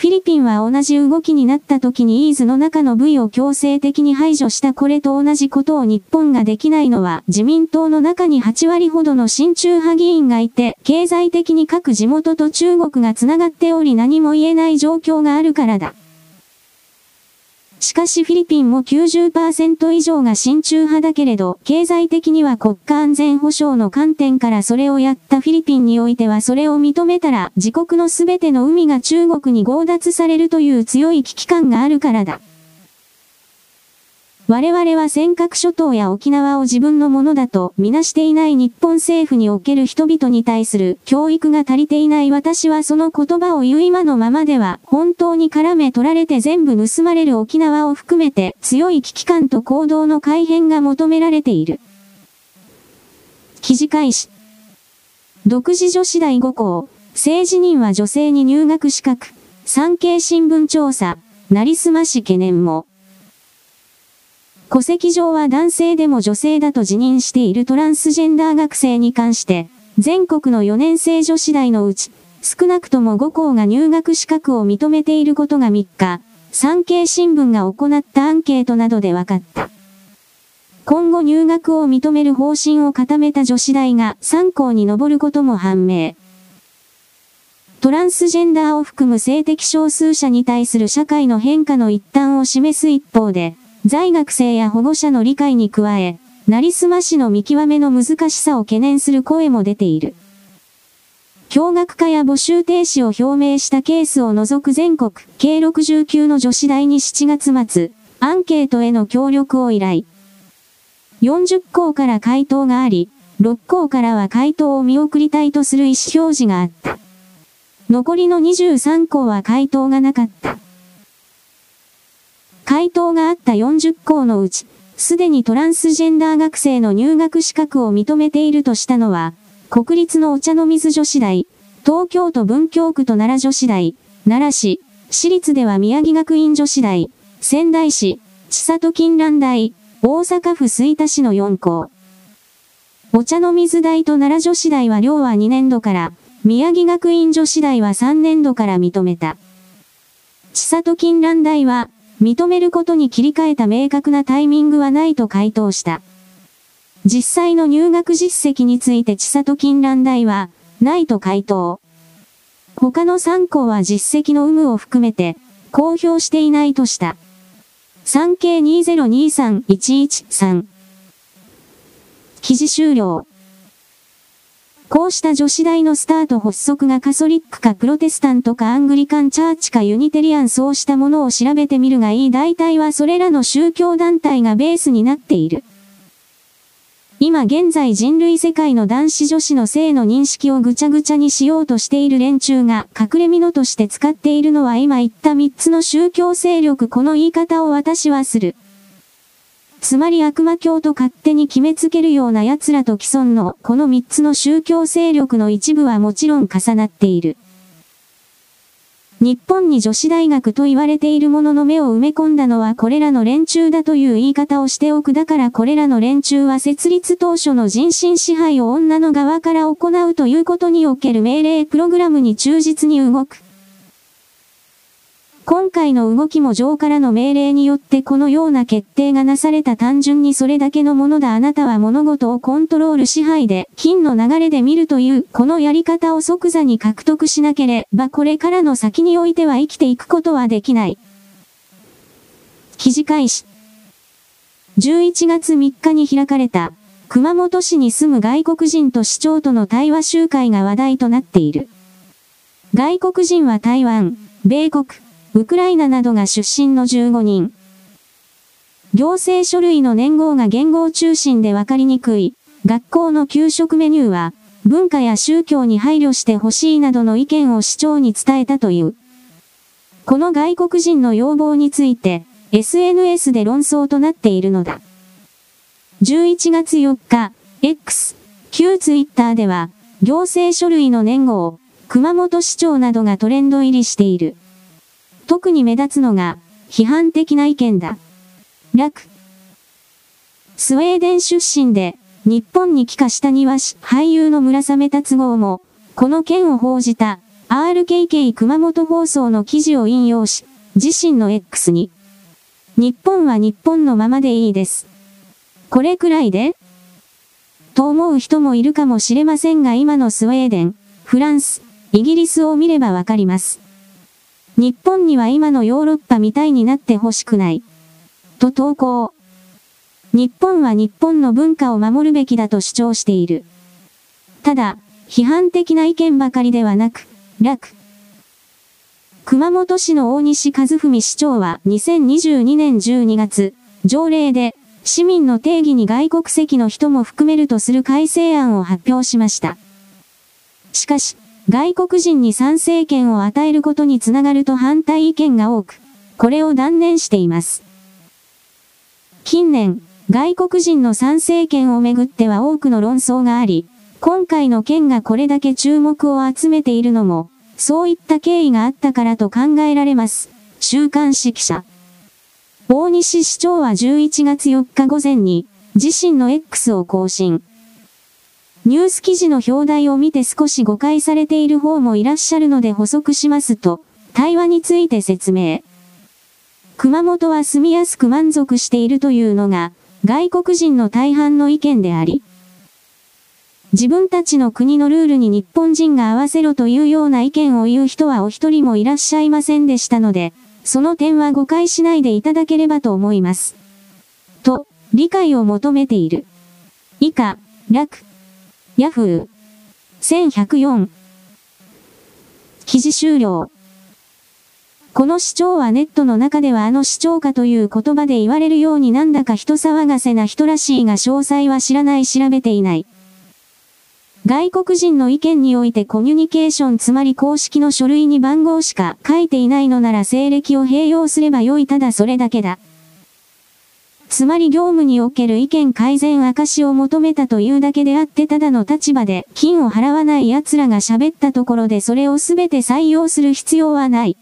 Speaker 1: フィリピンは同じ動きになった時にイーズの中の部位を強制的に排除したこれと同じことを日本ができないのは自民党の中に8割ほどの親中派議員がいて、経済的に各地元と中国が繋がっており何も言えない状況があるからだ。しかしフィリピンも90%以上が親中派だけれど、経済的には国家安全保障の観点からそれをやったフィリピンにおいてはそれを認めたら自国のすべての海が中国に強奪されるという強い危機感があるからだ。我々は尖閣諸島や沖縄を自分のものだとみなしていない日本政府における人々に対する教育が足りていない私はその言葉を言う今のままでは本当に絡め取られて全部盗まれる沖縄を含めて強い危機感と行動の改変が求められている。記事開始。独自女子大5校、政治人は女性に入学資格、産経新聞調査、なりすまし懸念も。戸籍上は男性でも女性だと自認しているトランスジェンダー学生に関して、全国の4年生女子大のうち、少なくとも5校が入学資格を認めていることが3日、産経新聞が行ったアンケートなどで分かった。今後入学を認める方針を固めた女子大が3校に上ることも判明。トランスジェンダーを含む性的少数者に対する社会の変化の一端を示す一方で、在学生や保護者の理解に加え、なりすましの見極めの難しさを懸念する声も出ている。共学化や募集停止を表明したケースを除く全国計69の女子大に7月末、アンケートへの協力を依頼。40校から回答があり、6校からは回答を見送りたいとする意思表示があった。残りの23校は回答がなかった。回答があった40校のうち、すでにトランスジェンダー学生の入学資格を認めているとしたのは、国立のお茶の水女子大、東京都文京区と奈良女子大、奈良市、私立では宮城学院女子大、仙台市、千里金蘭大、大阪府吹田市の4校。お茶の水大と奈良女子大は両は2年度から、宮城学院女子大は3年度から認めた。千里金蘭大は、認めることに切り替えた明確なタイミングはないと回答した。実際の入学実績について千里金蘭大は、ないと回答。他の3校は実績の有無を含めて、公表していないとした。産経2023113記事終了。こうした女子大のスタート発足がカソリックかプロテスタントかアングリカンチャーチかユニテリアンそうしたものを調べてみるがいい大体はそれらの宗教団体がベースになっている。今現在人類世界の男子女子の性の認識をぐちゃぐちゃにしようとしている連中が隠れ蓑として使っているのは今言った3つの宗教勢力この言い方を私はする。つまり悪魔教と勝手に決めつけるような奴らと既存のこの3つの宗教勢力の一部はもちろん重なっている。日本に女子大学と言われているものの目を埋め込んだのはこれらの連中だという言い方をしておくだからこれらの連中は設立当初の人身支配を女の側から行うということにおける命令プログラムに忠実に動く。今回の動きも上からの命令によってこのような決定がなされた単純にそれだけのものだあなたは物事をコントロール支配で金の流れで見るというこのやり方を即座に獲得しなければこれからの先においては生きていくことはできない。記事開始。11月3日に開かれた熊本市に住む外国人と市長との対話集会が話題となっている。外国人は台湾、米国、ウクライナなどが出身の15人。行政書類の年号が言語中心でわかりにくい。学校の給食メニューは、文化や宗教に配慮してほしいなどの意見を市長に伝えたという。この外国人の要望について、SNS で論争となっているのだ。11月4日、X、旧 Twitter では、行政書類の年号、熊本市長などがトレンド入りしている。特に目立つのが、批判的な意見だ。楽。スウェーデン出身で、日本に帰化した庭師、俳優の村雨達号も、この件を報じた、RKK 熊本放送の記事を引用し、自身の X に、日本は日本のままでいいです。これくらいでと思う人もいるかもしれませんが今のスウェーデン、フランス、イギリスを見ればわかります。日本には今のヨーロッパみたいになってほしくない。と投稿。日本は日本の文化を守るべきだと主張している。ただ、批判的な意見ばかりではなく、楽。熊本市の大西和文市長は2022年12月、条例で市民の定義に外国籍の人も含めるとする改正案を発表しました。しかし、外国人に参政権を与えることにつながると反対意見が多く、これを断念しています。近年、外国人の参政権をめぐっては多くの論争があり、今回の件がこれだけ注目を集めているのも、そういった経緯があったからと考えられます。週刊誌記者。大西市長は11月4日午前に、自身の X を更新。ニュース記事の表題を見て少し誤解されている方もいらっしゃるので補足しますと、対話について説明。熊本は住みやすく満足しているというのが、外国人の大半の意見であり、自分たちの国のルールに日本人が合わせろというような意見を言う人はお一人もいらっしゃいませんでしたので、その点は誤解しないでいただければと思います。と、理解を求めている。以下、楽。ヤフー。1104。記事終了。この市長はネットの中ではあの市長かという言葉で言われるようになんだか人騒がせな人らしいが詳細は知らない調べていない。外国人の意見においてコミュニケーションつまり公式の書類に番号しか書いていないのなら西暦を併用すればよいただそれだけだ。つまり業務における意見改善証を求めたというだけであってただの立場で金を払わない奴らが喋ったところでそれをすべて採用する必要はない。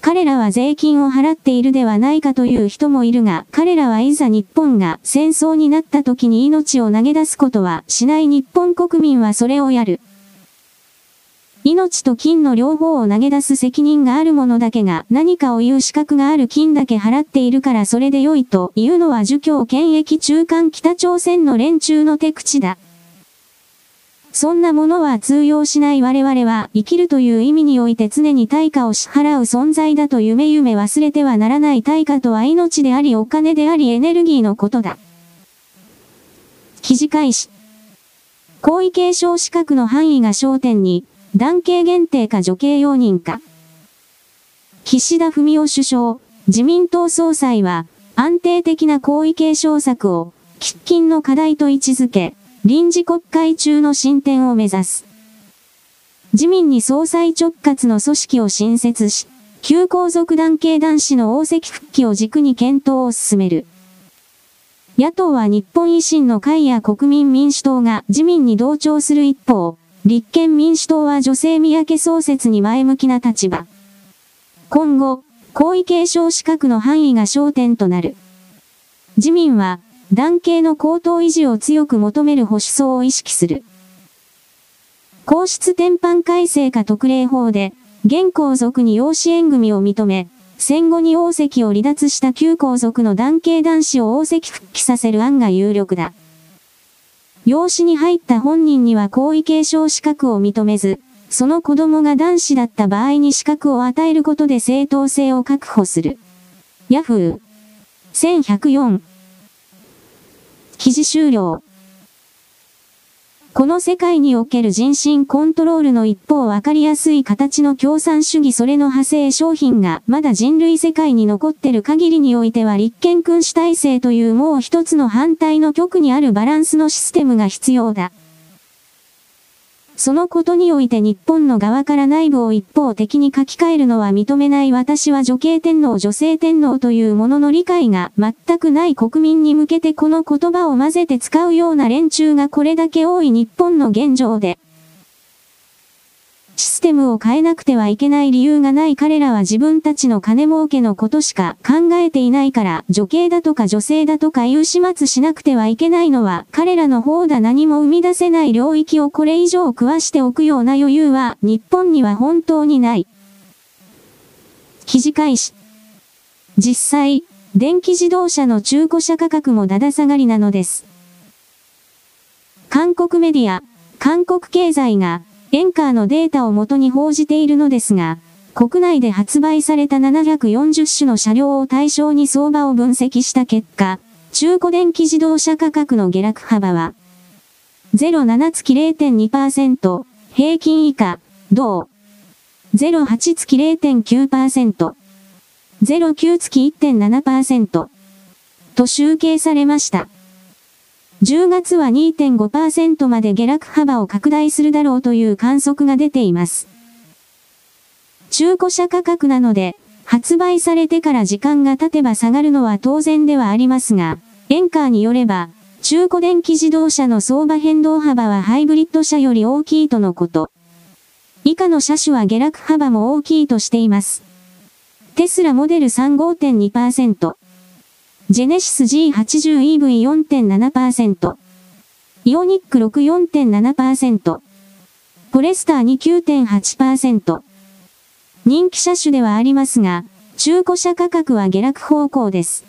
Speaker 1: 彼らは税金を払っているではないかという人もいるが、彼らはいざ日本が戦争になった時に命を投げ出すことはしない日本国民はそれをやる。命と金の両方を投げ出す責任がある者だけが何かを言う資格がある金だけ払っているからそれで良いというのは儒教権益中間北朝鮮の連中の手口だ。そんなものは通用しない我々は生きるという意味において常に対価を支払う存在だと夢夢忘れてはならない対価とは命でありお金でありエネルギーのことだ。記事開始。皇位継承資格の範囲が焦点に、男系限定か女系容認か。岸田文雄首相、自民党総裁は、安定的な皇位継承策を、喫緊の課題と位置づけ、臨時国会中の進展を目指す。自民に総裁直轄の組織を新設し、旧皇族団系男子の王籍復帰を軸に検討を進める。野党は日本維新の会や国民民主党が自民に同調する一方、立憲民主党は女性三宅創設に前向きな立場。今後、皇位継承資格の範囲が焦点となる。自民は、男系の高等維持を強く求める保守層を意識する。皇室転換改正か特例法で、現皇族に養子縁組を認め、戦後に王籍を離脱した旧皇族の男系男子を王籍復帰させる案が有力だ。養子に入った本人には皇位継承資格を認めず、その子供が男子だった場合に資格を与えることで正当性を確保する。ヤフー1104記事終了。この世界における人身コントロールの一方わかりやすい形の共産主義それの派生商品がまだ人類世界に残ってる限りにおいては立憲君主体制というもう一つの反対の極にあるバランスのシステムが必要だ。そのことにおいて日本の側から内部を一方的に書き換えるのは認めない。私は女系天皇女性天皇というものの理解が全くない国民に向けてこの言葉を混ぜて使うような連中がこれだけ多い日本の現状で、システムを変えなくてはいけない理由がない彼らは自分たちの金儲けのことしか考えていないから女系だとか女性だとかいう始末しなくてはいけないのは彼らの方だ何も生み出せない領域をこれ以上食わしておくような余裕は日本には本当にない。記事開始。実際、電気自動車の中古車価格もだだ下がりなのです。韓国メディア、韓国経済がエンカーのデータを元に報じているのですが、国内で発売された740種の車両を対象に相場を分析した結果、中古電気自動車価格の下落幅は、07月0.2%、平均以下、同。08月0.9%、09月1.7%、と集計されました。10月は2.5%まで下落幅を拡大するだろうという観測が出ています。中古車価格なので、発売されてから時間が経てば下がるのは当然ではありますが、エンカーによれば、中古電気自動車の相場変動幅はハイブリッド車より大きいとのこと。以下の車種は下落幅も大きいとしています。テスラモデル3 5.2%。ジェネシス G80EV4.7%。イオニック6 4.7%。フォレスター2 9.8%。人気車種ではありますが、中古車価格は下落方向です。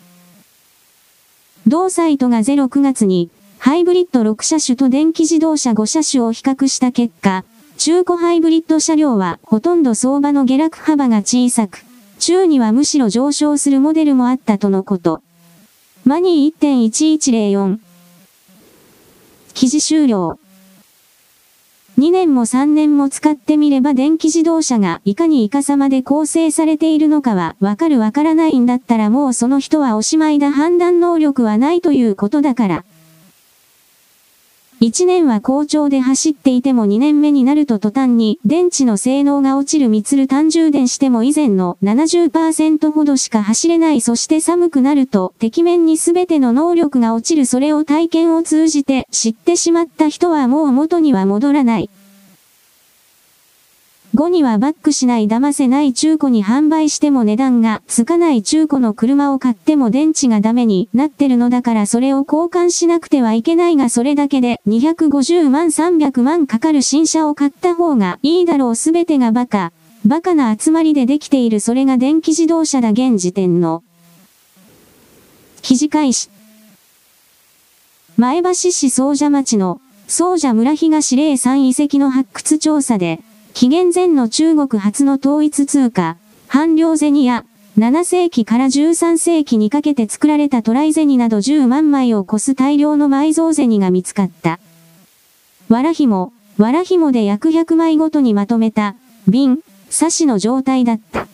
Speaker 1: 同サイトが09月に、ハイブリッド6車種と電気自動車5車種を比較した結果、中古ハイブリッド車両はほとんど相場の下落幅が小さく、中にはむしろ上昇するモデルもあったとのこと。マニー1.1104。記事終了。2年も3年も使ってみれば電気自動車がいかにイカ様で構成されているのかはわかるわからないんだったらもうその人はおしまいだ判断能力はないということだから。1年は好調で走っていても2年目になると途端に電池の性能が落ちるミツル単充電しても以前の70%ほどしか走れないそして寒くなると敵面に全ての能力が落ちるそれを体験を通じて知ってしまった人はもう元には戻らない。5にはバックしない騙せない中古に販売しても値段がつかない中古の車を買っても電池がダメになってるのだからそれを交換しなくてはいけないがそれだけで250万300万かかる新車を買った方がいいだろうすべてがバカ。バカな集まりでできているそれが電気自動車だ現時点の。記事開始。前橋市総社町の総社村東霊山遺跡の発掘調査で、紀元前の中国初の統一通貨、半両銭や、7世紀から13世紀にかけて作られたトライ銭など10万枚を超す大量の埋蔵銭が見つかった。わらひも、わらひもで約100枚ごとにまとめた、瓶、刺しの状態だった。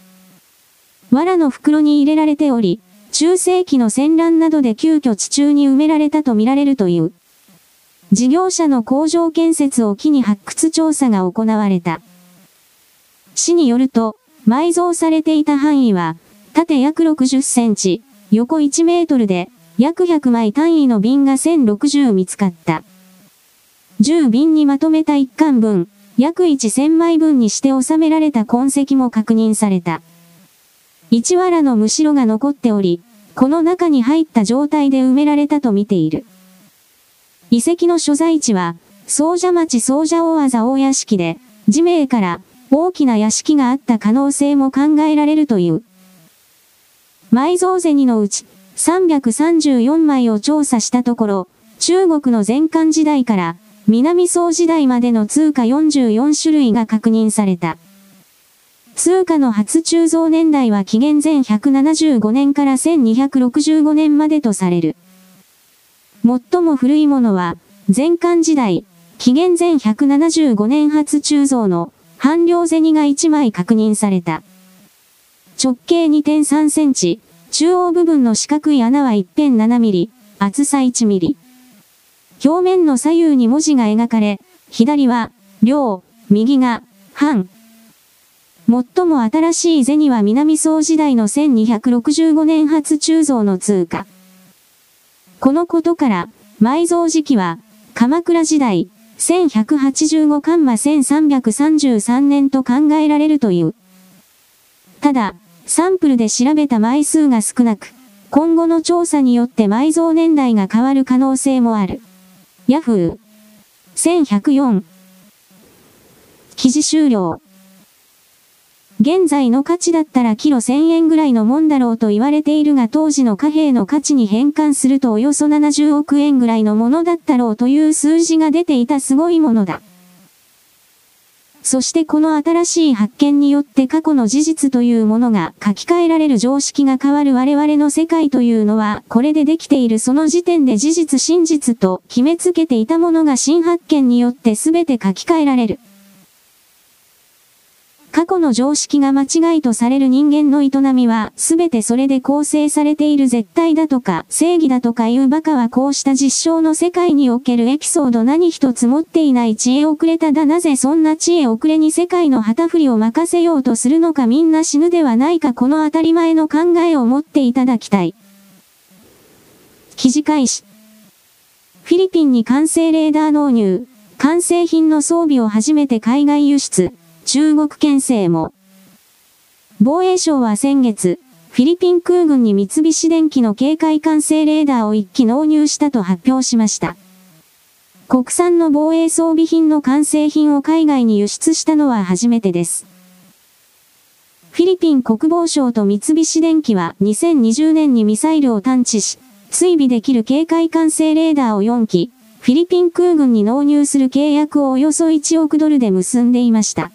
Speaker 1: 藁の袋に入れられており、中世紀の戦乱などで急遽地中に埋められたとみられるという。事業者の工場建設を機に発掘調査が行われた。市によると、埋蔵されていた範囲は、縦約60センチ、横1メートルで、約100枚単位の瓶が1060見つかった。10瓶にまとめた一貫分、約1000枚分にして収められた痕跡も確認された。一藁のむしろが残っており、この中に入った状態で埋められたと見ている。遺跡の所在地は、総社町総社大技大屋敷で、地名から大きな屋敷があった可能性も考えられるという。埋蔵銭のうち、334枚を調査したところ、中国の前漢時代から南宋時代までの通貨44種類が確認された。通貨の初鋳造年代は紀元前175年から1265年までとされる。最も古いものは、前漢時代、紀元前175年初鋳造の半量銭が1枚確認された。直径2.3センチ、中央部分の四角い穴は1.7ミリ、厚さ1ミリ。表面の左右に文字が描かれ、左は、量、右が、半。最も新しい銭は南宋時代の1265年初鋳造の通貨。このことから、埋蔵時期は、鎌倉時代、1185カンマ1333年と考えられるという。ただ、サンプルで調べた枚数が少なく、今後の調査によって埋蔵年代が変わる可能性もある。ヤフー。1104。記事終了。現在の価値だったらキロ1000円ぐらいのもんだろうと言われているが当時の貨幣の価値に変換するとおよそ70億円ぐらいのものだったろうという数字が出ていたすごいものだ。そしてこの新しい発見によって過去の事実というものが書き換えられる常識が変わる我々の世界というのはこれでできているその時点で事実真実と決めつけていたものが新発見によって全て書き換えられる。過去の常識が間違いとされる人間の営みは、すべてそれで構成されている絶対だとか、正義だとかいう馬鹿はこうした実証の世界におけるエピソード何一つ持っていない知恵遅れただなぜそんな知恵遅れに世界の旗振りを任せようとするのかみんな死ぬではないかこの当たり前の考えを持っていただきたい。記事開始。フィリピンに完成レーダー納入、完成品の装備を初めて海外輸出。中国県政も。防衛省は先月、フィリピン空軍に三菱電機の警戒管制レーダーを一機納入したと発表しました。国産の防衛装備品の完成品を海外に輸出したのは初めてです。フィリピン国防省と三菱電機は2020年にミサイルを探知し、追尾できる警戒管制レーダーを4機、フィリピン空軍に納入する契約をおよそ1億ドルで結んでいました。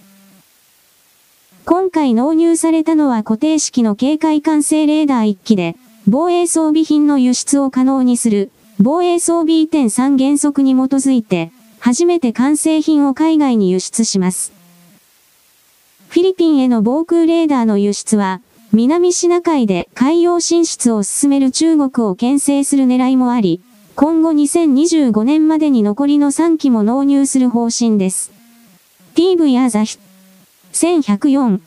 Speaker 1: 今回納入されたのは固定式の警戒管制レーダー1機で、防衛装備品の輸出を可能にする、防衛装備移転3原則に基づいて、初めて完成品を海外に輸出します。フィリピンへの防空レーダーの輸出は、南シナ海で海洋進出を進める中国を牽制する狙いもあり、今後2025年までに残りの3機も納入する方針です。TV アザヒ。1104。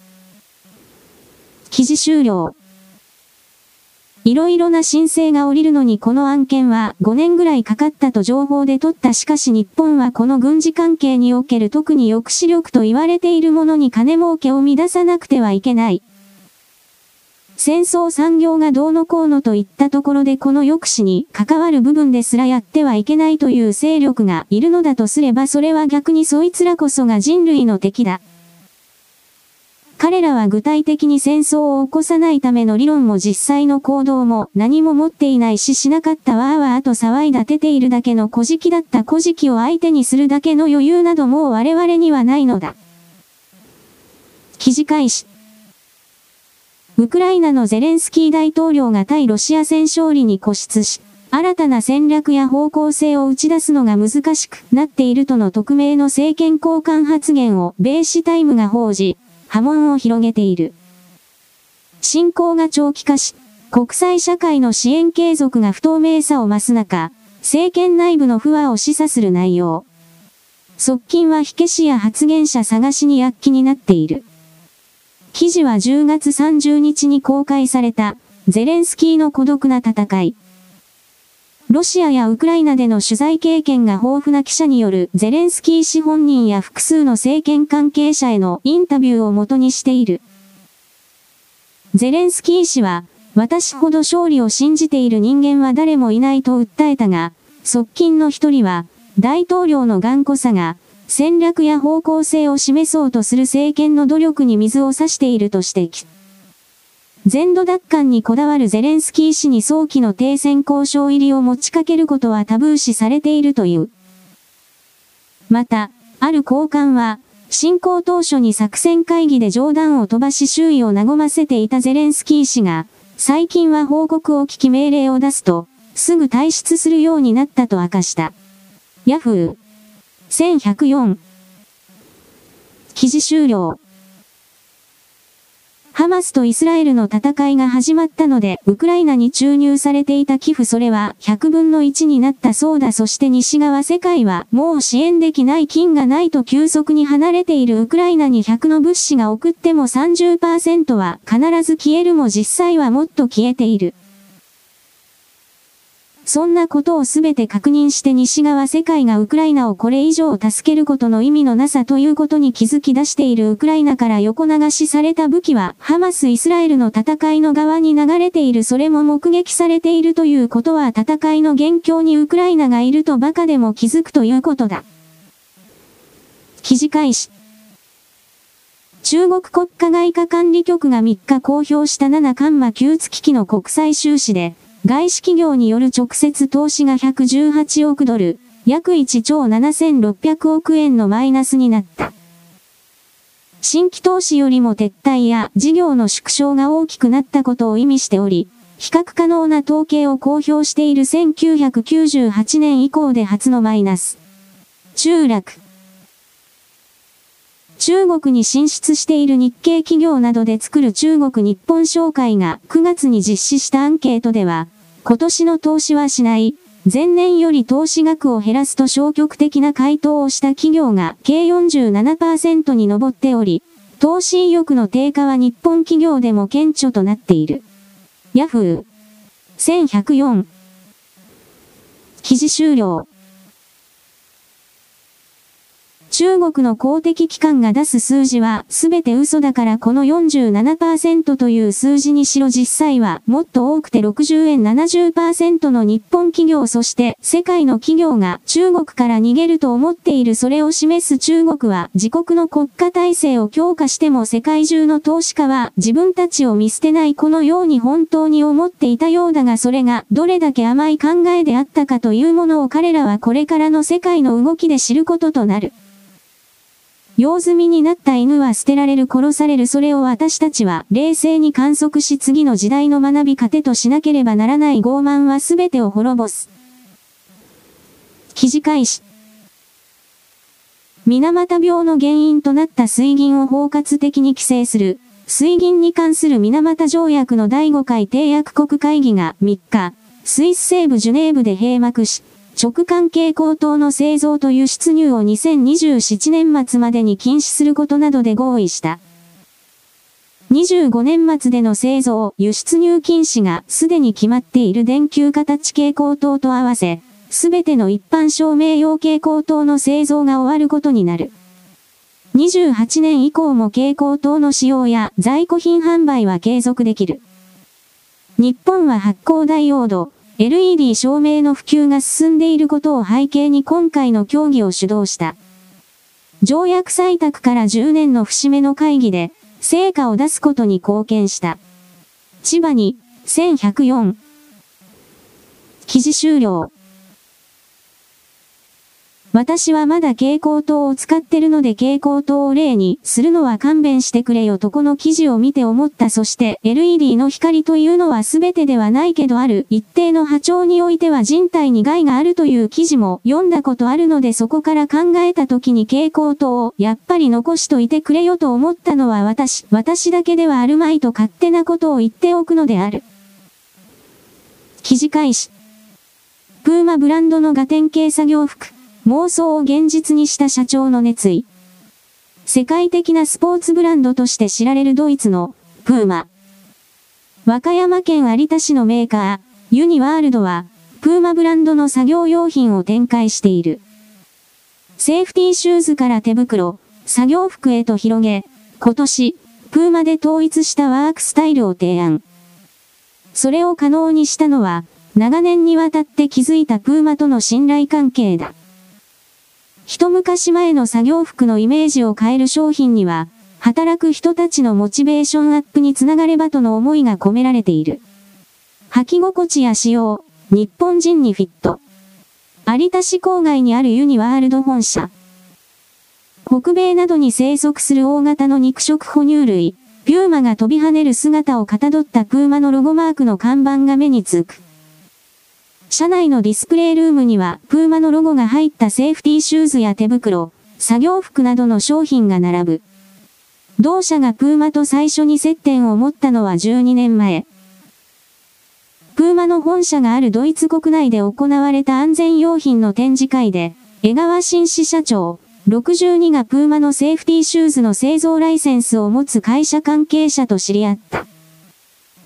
Speaker 1: 記事終了。いろいろな申請が降りるのにこの案件は5年ぐらいかかったと情報で取ったしかし日本はこの軍事関係における特に抑止力と言われているものに金儲けを乱さなくてはいけない。戦争産業がどうのこうのといったところでこの抑止に関わる部分ですらやってはいけないという勢力がいるのだとすればそれは逆にそいつらこそが人類の敵だ。彼らは具体的に戦争を起こさないための理論も実際の行動も何も持っていないししなかったわーわーと騒いだてているだけの小敷だった小敷を相手にするだけの余裕などもう我々にはないのだ。記事開始。ウクライナのゼレンスキー大統領が対ロシア戦勝利に固執し、新たな戦略や方向性を打ち出すのが難しくなっているとの匿名の政権交換発言を米紙タイムが報じ、波紋を広げている。侵攻が長期化し、国際社会の支援継続が不透明さを増す中、政権内部の不和を示唆する内容。側近は火消しや発言者探しに躍起になっている。記事は10月30日に公開された、ゼレンスキーの孤独な戦い。ロシアやウクライナでの取材経験が豊富な記者によるゼレンスキー氏本人や複数の政権関係者へのインタビューを元にしている。ゼレンスキー氏は、私ほど勝利を信じている人間は誰もいないと訴えたが、側近の一人は、大統領の頑固さが、戦略や方向性を示そうとする政権の努力に水を差していると指摘。全土奪還にこだわるゼレンスキー氏に早期の停戦交渉入りを持ちかけることはタブー視されているという。また、ある高官は、侵攻当初に作戦会議で冗談を飛ばし周囲を和ませていたゼレンスキー氏が、最近は報告を聞き命令を出すと、すぐ退出するようになったと明かした。ヤフー1104記事終了ハマスとイスラエルの戦いが始まったので、ウクライナに注入されていた寄付それは100分の1になったそうだ。そして西側世界はもう支援できない金がないと急速に離れているウクライナに100の物資が送っても30%は必ず消えるも実際はもっと消えている。そんなことをすべて確認して西側世界がウクライナをこれ以上助けることの意味のなさということに気づき出しているウクライナから横流しされた武器はハマス・イスラエルの戦いの側に流れているそれも目撃されているということは戦いの元凶にウクライナがいるとバカでも気づくということだ。記事開始。中国国家外貨管理局が3日公表した7カンマ9月期の国際収支で、外資企業による直接投資が118億ドル、約1兆7600億円のマイナスになった。新規投資よりも撤退や事業の縮小が大きくなったことを意味しており、比較可能な統計を公表している1998年以降で初のマイナス。中落。中国に進出している日系企業などで作る中国日本商会が9月に実施したアンケートでは、今年の投資はしない、前年より投資額を減らすと消極的な回答をした企業が計47%に上っており、投資意欲の低下は日本企業でも顕著となっている。ヤフー。1104記事終了。中国の公的機関が出す数字はすべて嘘だからこの47%という数字にしろ実際はもっと多くて60円70%の日本企業そして世界の企業が中国から逃げると思っているそれを示す中国は自国の国家体制を強化しても世界中の投資家は自分たちを見捨てないこのように本当に思っていたようだがそれがどれだけ甘い考えであったかというものを彼らはこれからの世界の動きで知ることとなる。用済みになった犬は捨てられる殺されるそれを私たちは冷静に観測し次の時代の学び糧としなければならない傲慢は全てを滅ぼす。記事開始。水俣病の原因となった水銀を包括的に規制する、水銀に関する水俣条約の第5回締約国会議が3日、スイス西部ジュネーブで閉幕し、直関係高騰の製造と輸出入を2027年末までに禁止することなどで合意した。25年末での製造、輸出入禁止がすでに決まっている電球形蛍光灯と合わせ、すべての一般照明用蛍光灯の製造が終わることになる。28年以降も蛍光灯の使用や在庫品販売は継続できる。日本は発光ダイオード、LED 照明の普及が進んでいることを背景に今回の協議を主導した。条約採択から10年の節目の会議で、成果を出すことに貢献した。千葉に、1104。記事終了。私はまだ蛍光灯を使ってるので蛍光灯を例にするのは勘弁してくれよとこの記事を見て思ったそして LED の光というのは全てではないけどある一定の波長においては人体に害があるという記事も読んだことあるのでそこから考えた時に蛍光灯をやっぱり残しといてくれよと思ったのは私、私だけではあるまいと勝手なことを言っておくのである。記事開始。プーマブランドのガテン系作業服。妄想を現実にした社長の熱意。世界的なスポーツブランドとして知られるドイツのプーマ。和歌山県有田市のメーカー、ユニワールドは、プーマブランドの作業用品を展開している。セーフティーシューズから手袋、作業服へと広げ、今年、プーマで統一したワークスタイルを提案。それを可能にしたのは、長年にわたって築いたプーマとの信頼関係だ。一昔前の作業服のイメージを変える商品には、働く人たちのモチベーションアップにつながればとの思いが込められている。履き心地や仕様、日本人にフィット。有田市郊外にあるユニワールド本社。北米などに生息する大型の肉食哺乳類、ピューマが飛び跳ねる姿をかたどったプーマのロゴマークの看板が目につく。車内のディスプレイルームには、プーマのロゴが入ったセーフティーシューズや手袋、作業服などの商品が並ぶ。同社がプーマと最初に接点を持ったのは12年前。プーマの本社があるドイツ国内で行われた安全用品の展示会で、江川新支社長、62がプーマのセーフティーシューズの製造ライセンスを持つ会社関係者と知り合った。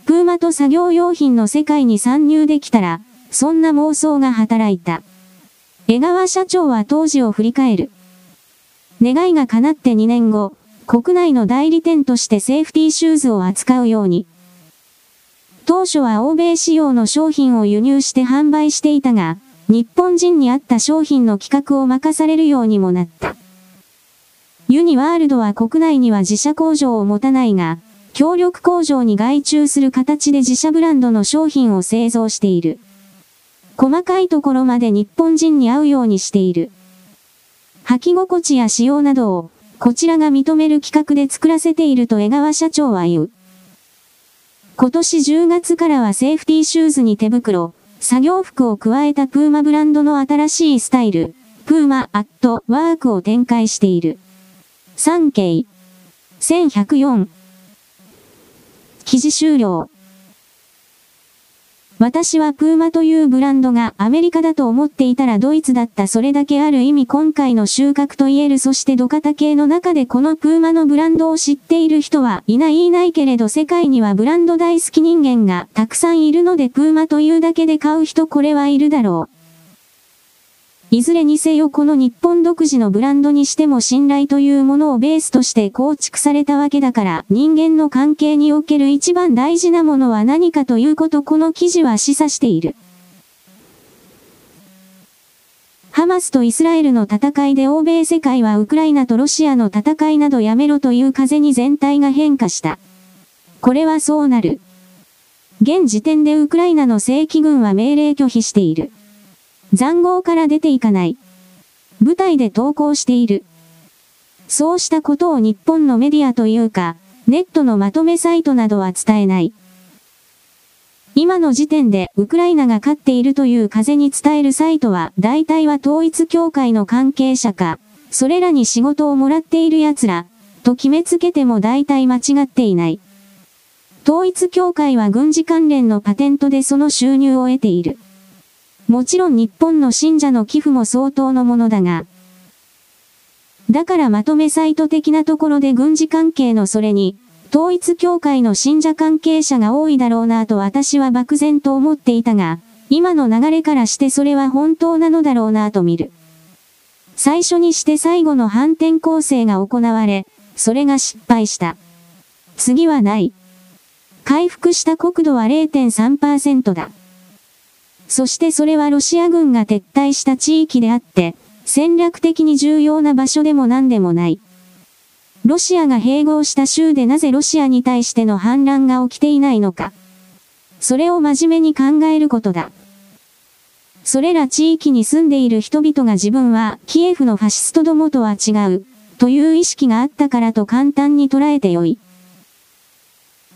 Speaker 1: プーマと作業用品の世界に参入できたら、そんな妄想が働いた。江川社長は当時を振り返る。願いが叶って2年後、国内の代理店としてセーフティーシューズを扱うように。当初は欧米仕様の商品を輸入して販売していたが、日本人に合った商品の企画を任されるようにもなった。ユニワールドは国内には自社工場を持たないが、協力工場に外注する形で自社ブランドの商品を製造している。細かいところまで日本人に合うようにしている。履き心地や仕様などを、こちらが認める企画で作らせていると江川社長は言う。今年10月からはセーフティーシューズに手袋、作業服を加えたプーマブランドの新しいスタイル、プーマアットワークを展開している。3景。1104。記事終了。私はプーマというブランドがアメリカだと思っていたらドイツだったそれだけある意味今回の収穫と言えるそして土方系の中でこのプーマのブランドを知っている人はいないいないけれど世界にはブランド大好き人間がたくさんいるのでプーマというだけで買う人これはいるだろう。いずれにせよこの日本独自のブランドにしても信頼というものをベースとして構築されたわけだから人間の関係における一番大事なものは何かということこの記事は示唆している。ハマスとイスラエルの戦いで欧米世界はウクライナとロシアの戦いなどやめろという風に全体が変化した。これはそうなる。現時点でウクライナの正規軍は命令拒否している。残壕から出ていかない。舞台で投稿している。そうしたことを日本のメディアというか、ネットのまとめサイトなどは伝えない。今の時点でウクライナが勝っているという風に伝えるサイトは大体は統一協会の関係者か、それらに仕事をもらっている奴ら、と決めつけても大体間違っていない。統一協会は軍事関連のパテントでその収入を得ている。もちろん日本の信者の寄付も相当のものだが、だからまとめサイト的なところで軍事関係のそれに、統一協会の信者関係者が多いだろうなと私は漠然と思っていたが、今の流れからしてそれは本当なのだろうなと見る。最初にして最後の反転攻勢が行われ、それが失敗した。次はない。回復した国土は0.3%だ。そしてそれはロシア軍が撤退した地域であって、戦略的に重要な場所でも何でもない。ロシアが併合した州でなぜロシアに対しての反乱が起きていないのか。それを真面目に考えることだ。それら地域に住んでいる人々が自分はキエフのファシストどもとは違う、という意識があったからと簡単に捉えてよい。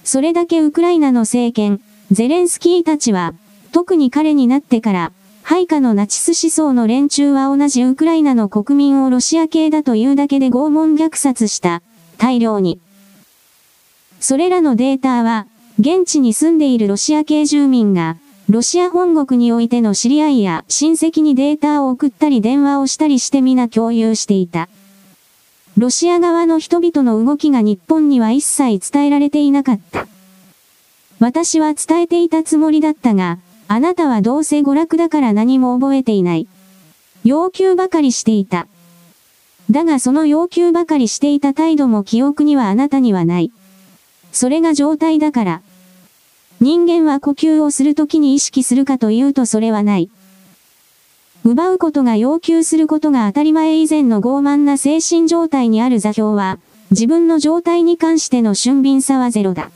Speaker 1: それだけウクライナの政権、ゼレンスキーたちは、特に彼になってから、配下のナチス思想の連中は同じウクライナの国民をロシア系だというだけで拷問虐殺した。大量に。それらのデータは、現地に住んでいるロシア系住民が、ロシア本国においての知り合いや親戚にデータを送ったり電話をしたりして皆共有していた。ロシア側の人々の動きが日本には一切伝えられていなかった。私は伝えていたつもりだったが、あなたはどうせ娯楽だから何も覚えていない。要求ばかりしていた。だがその要求ばかりしていた態度も記憶にはあなたにはない。それが状態だから。人間は呼吸をするときに意識するかというとそれはない。奪うことが要求することが当たり前以前の傲慢な精神状態にある座標は、自分の状態に関しての俊敏さはゼロだ。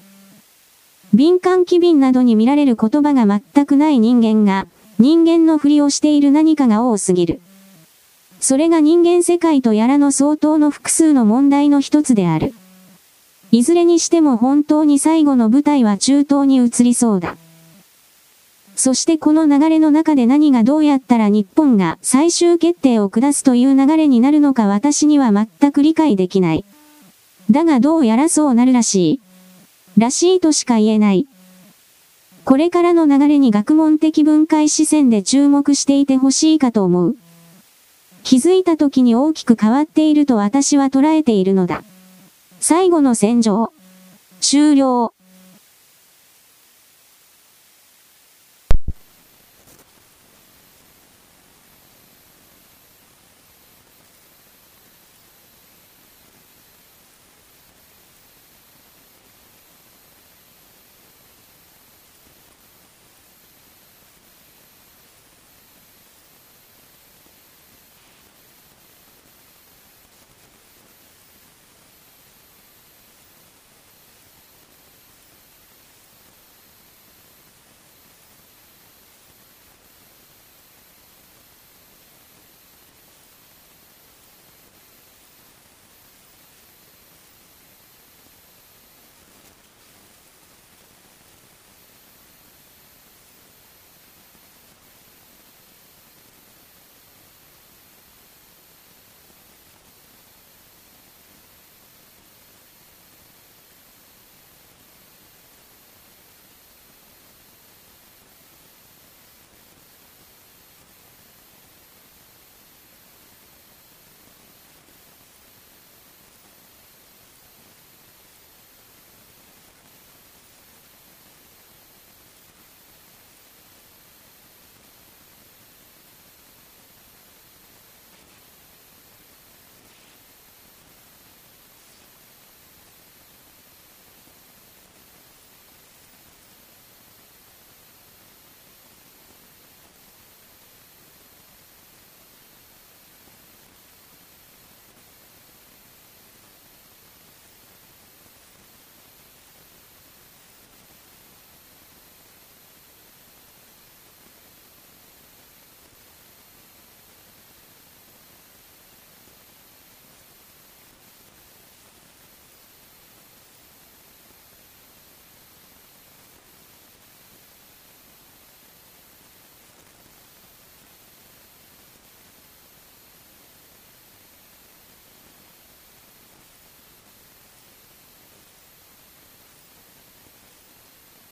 Speaker 1: 敏感機敏などに見られる言葉が全くない人間が、人間のふりをしている何かが多すぎる。それが人間世界とやらの相当の複数の問題の一つである。いずれにしても本当に最後の舞台は中東に移りそうだ。そしてこの流れの中で何がどうやったら日本が最終決定を下すという流れになるのか私には全く理解できない。だがどうやらそうなるらしい。らしいとしか言えない。これからの流れに学問的分解視線で注目していてほしいかと思う。気づいた時に大きく変わっていると私は捉えているのだ。最後の戦場。終了。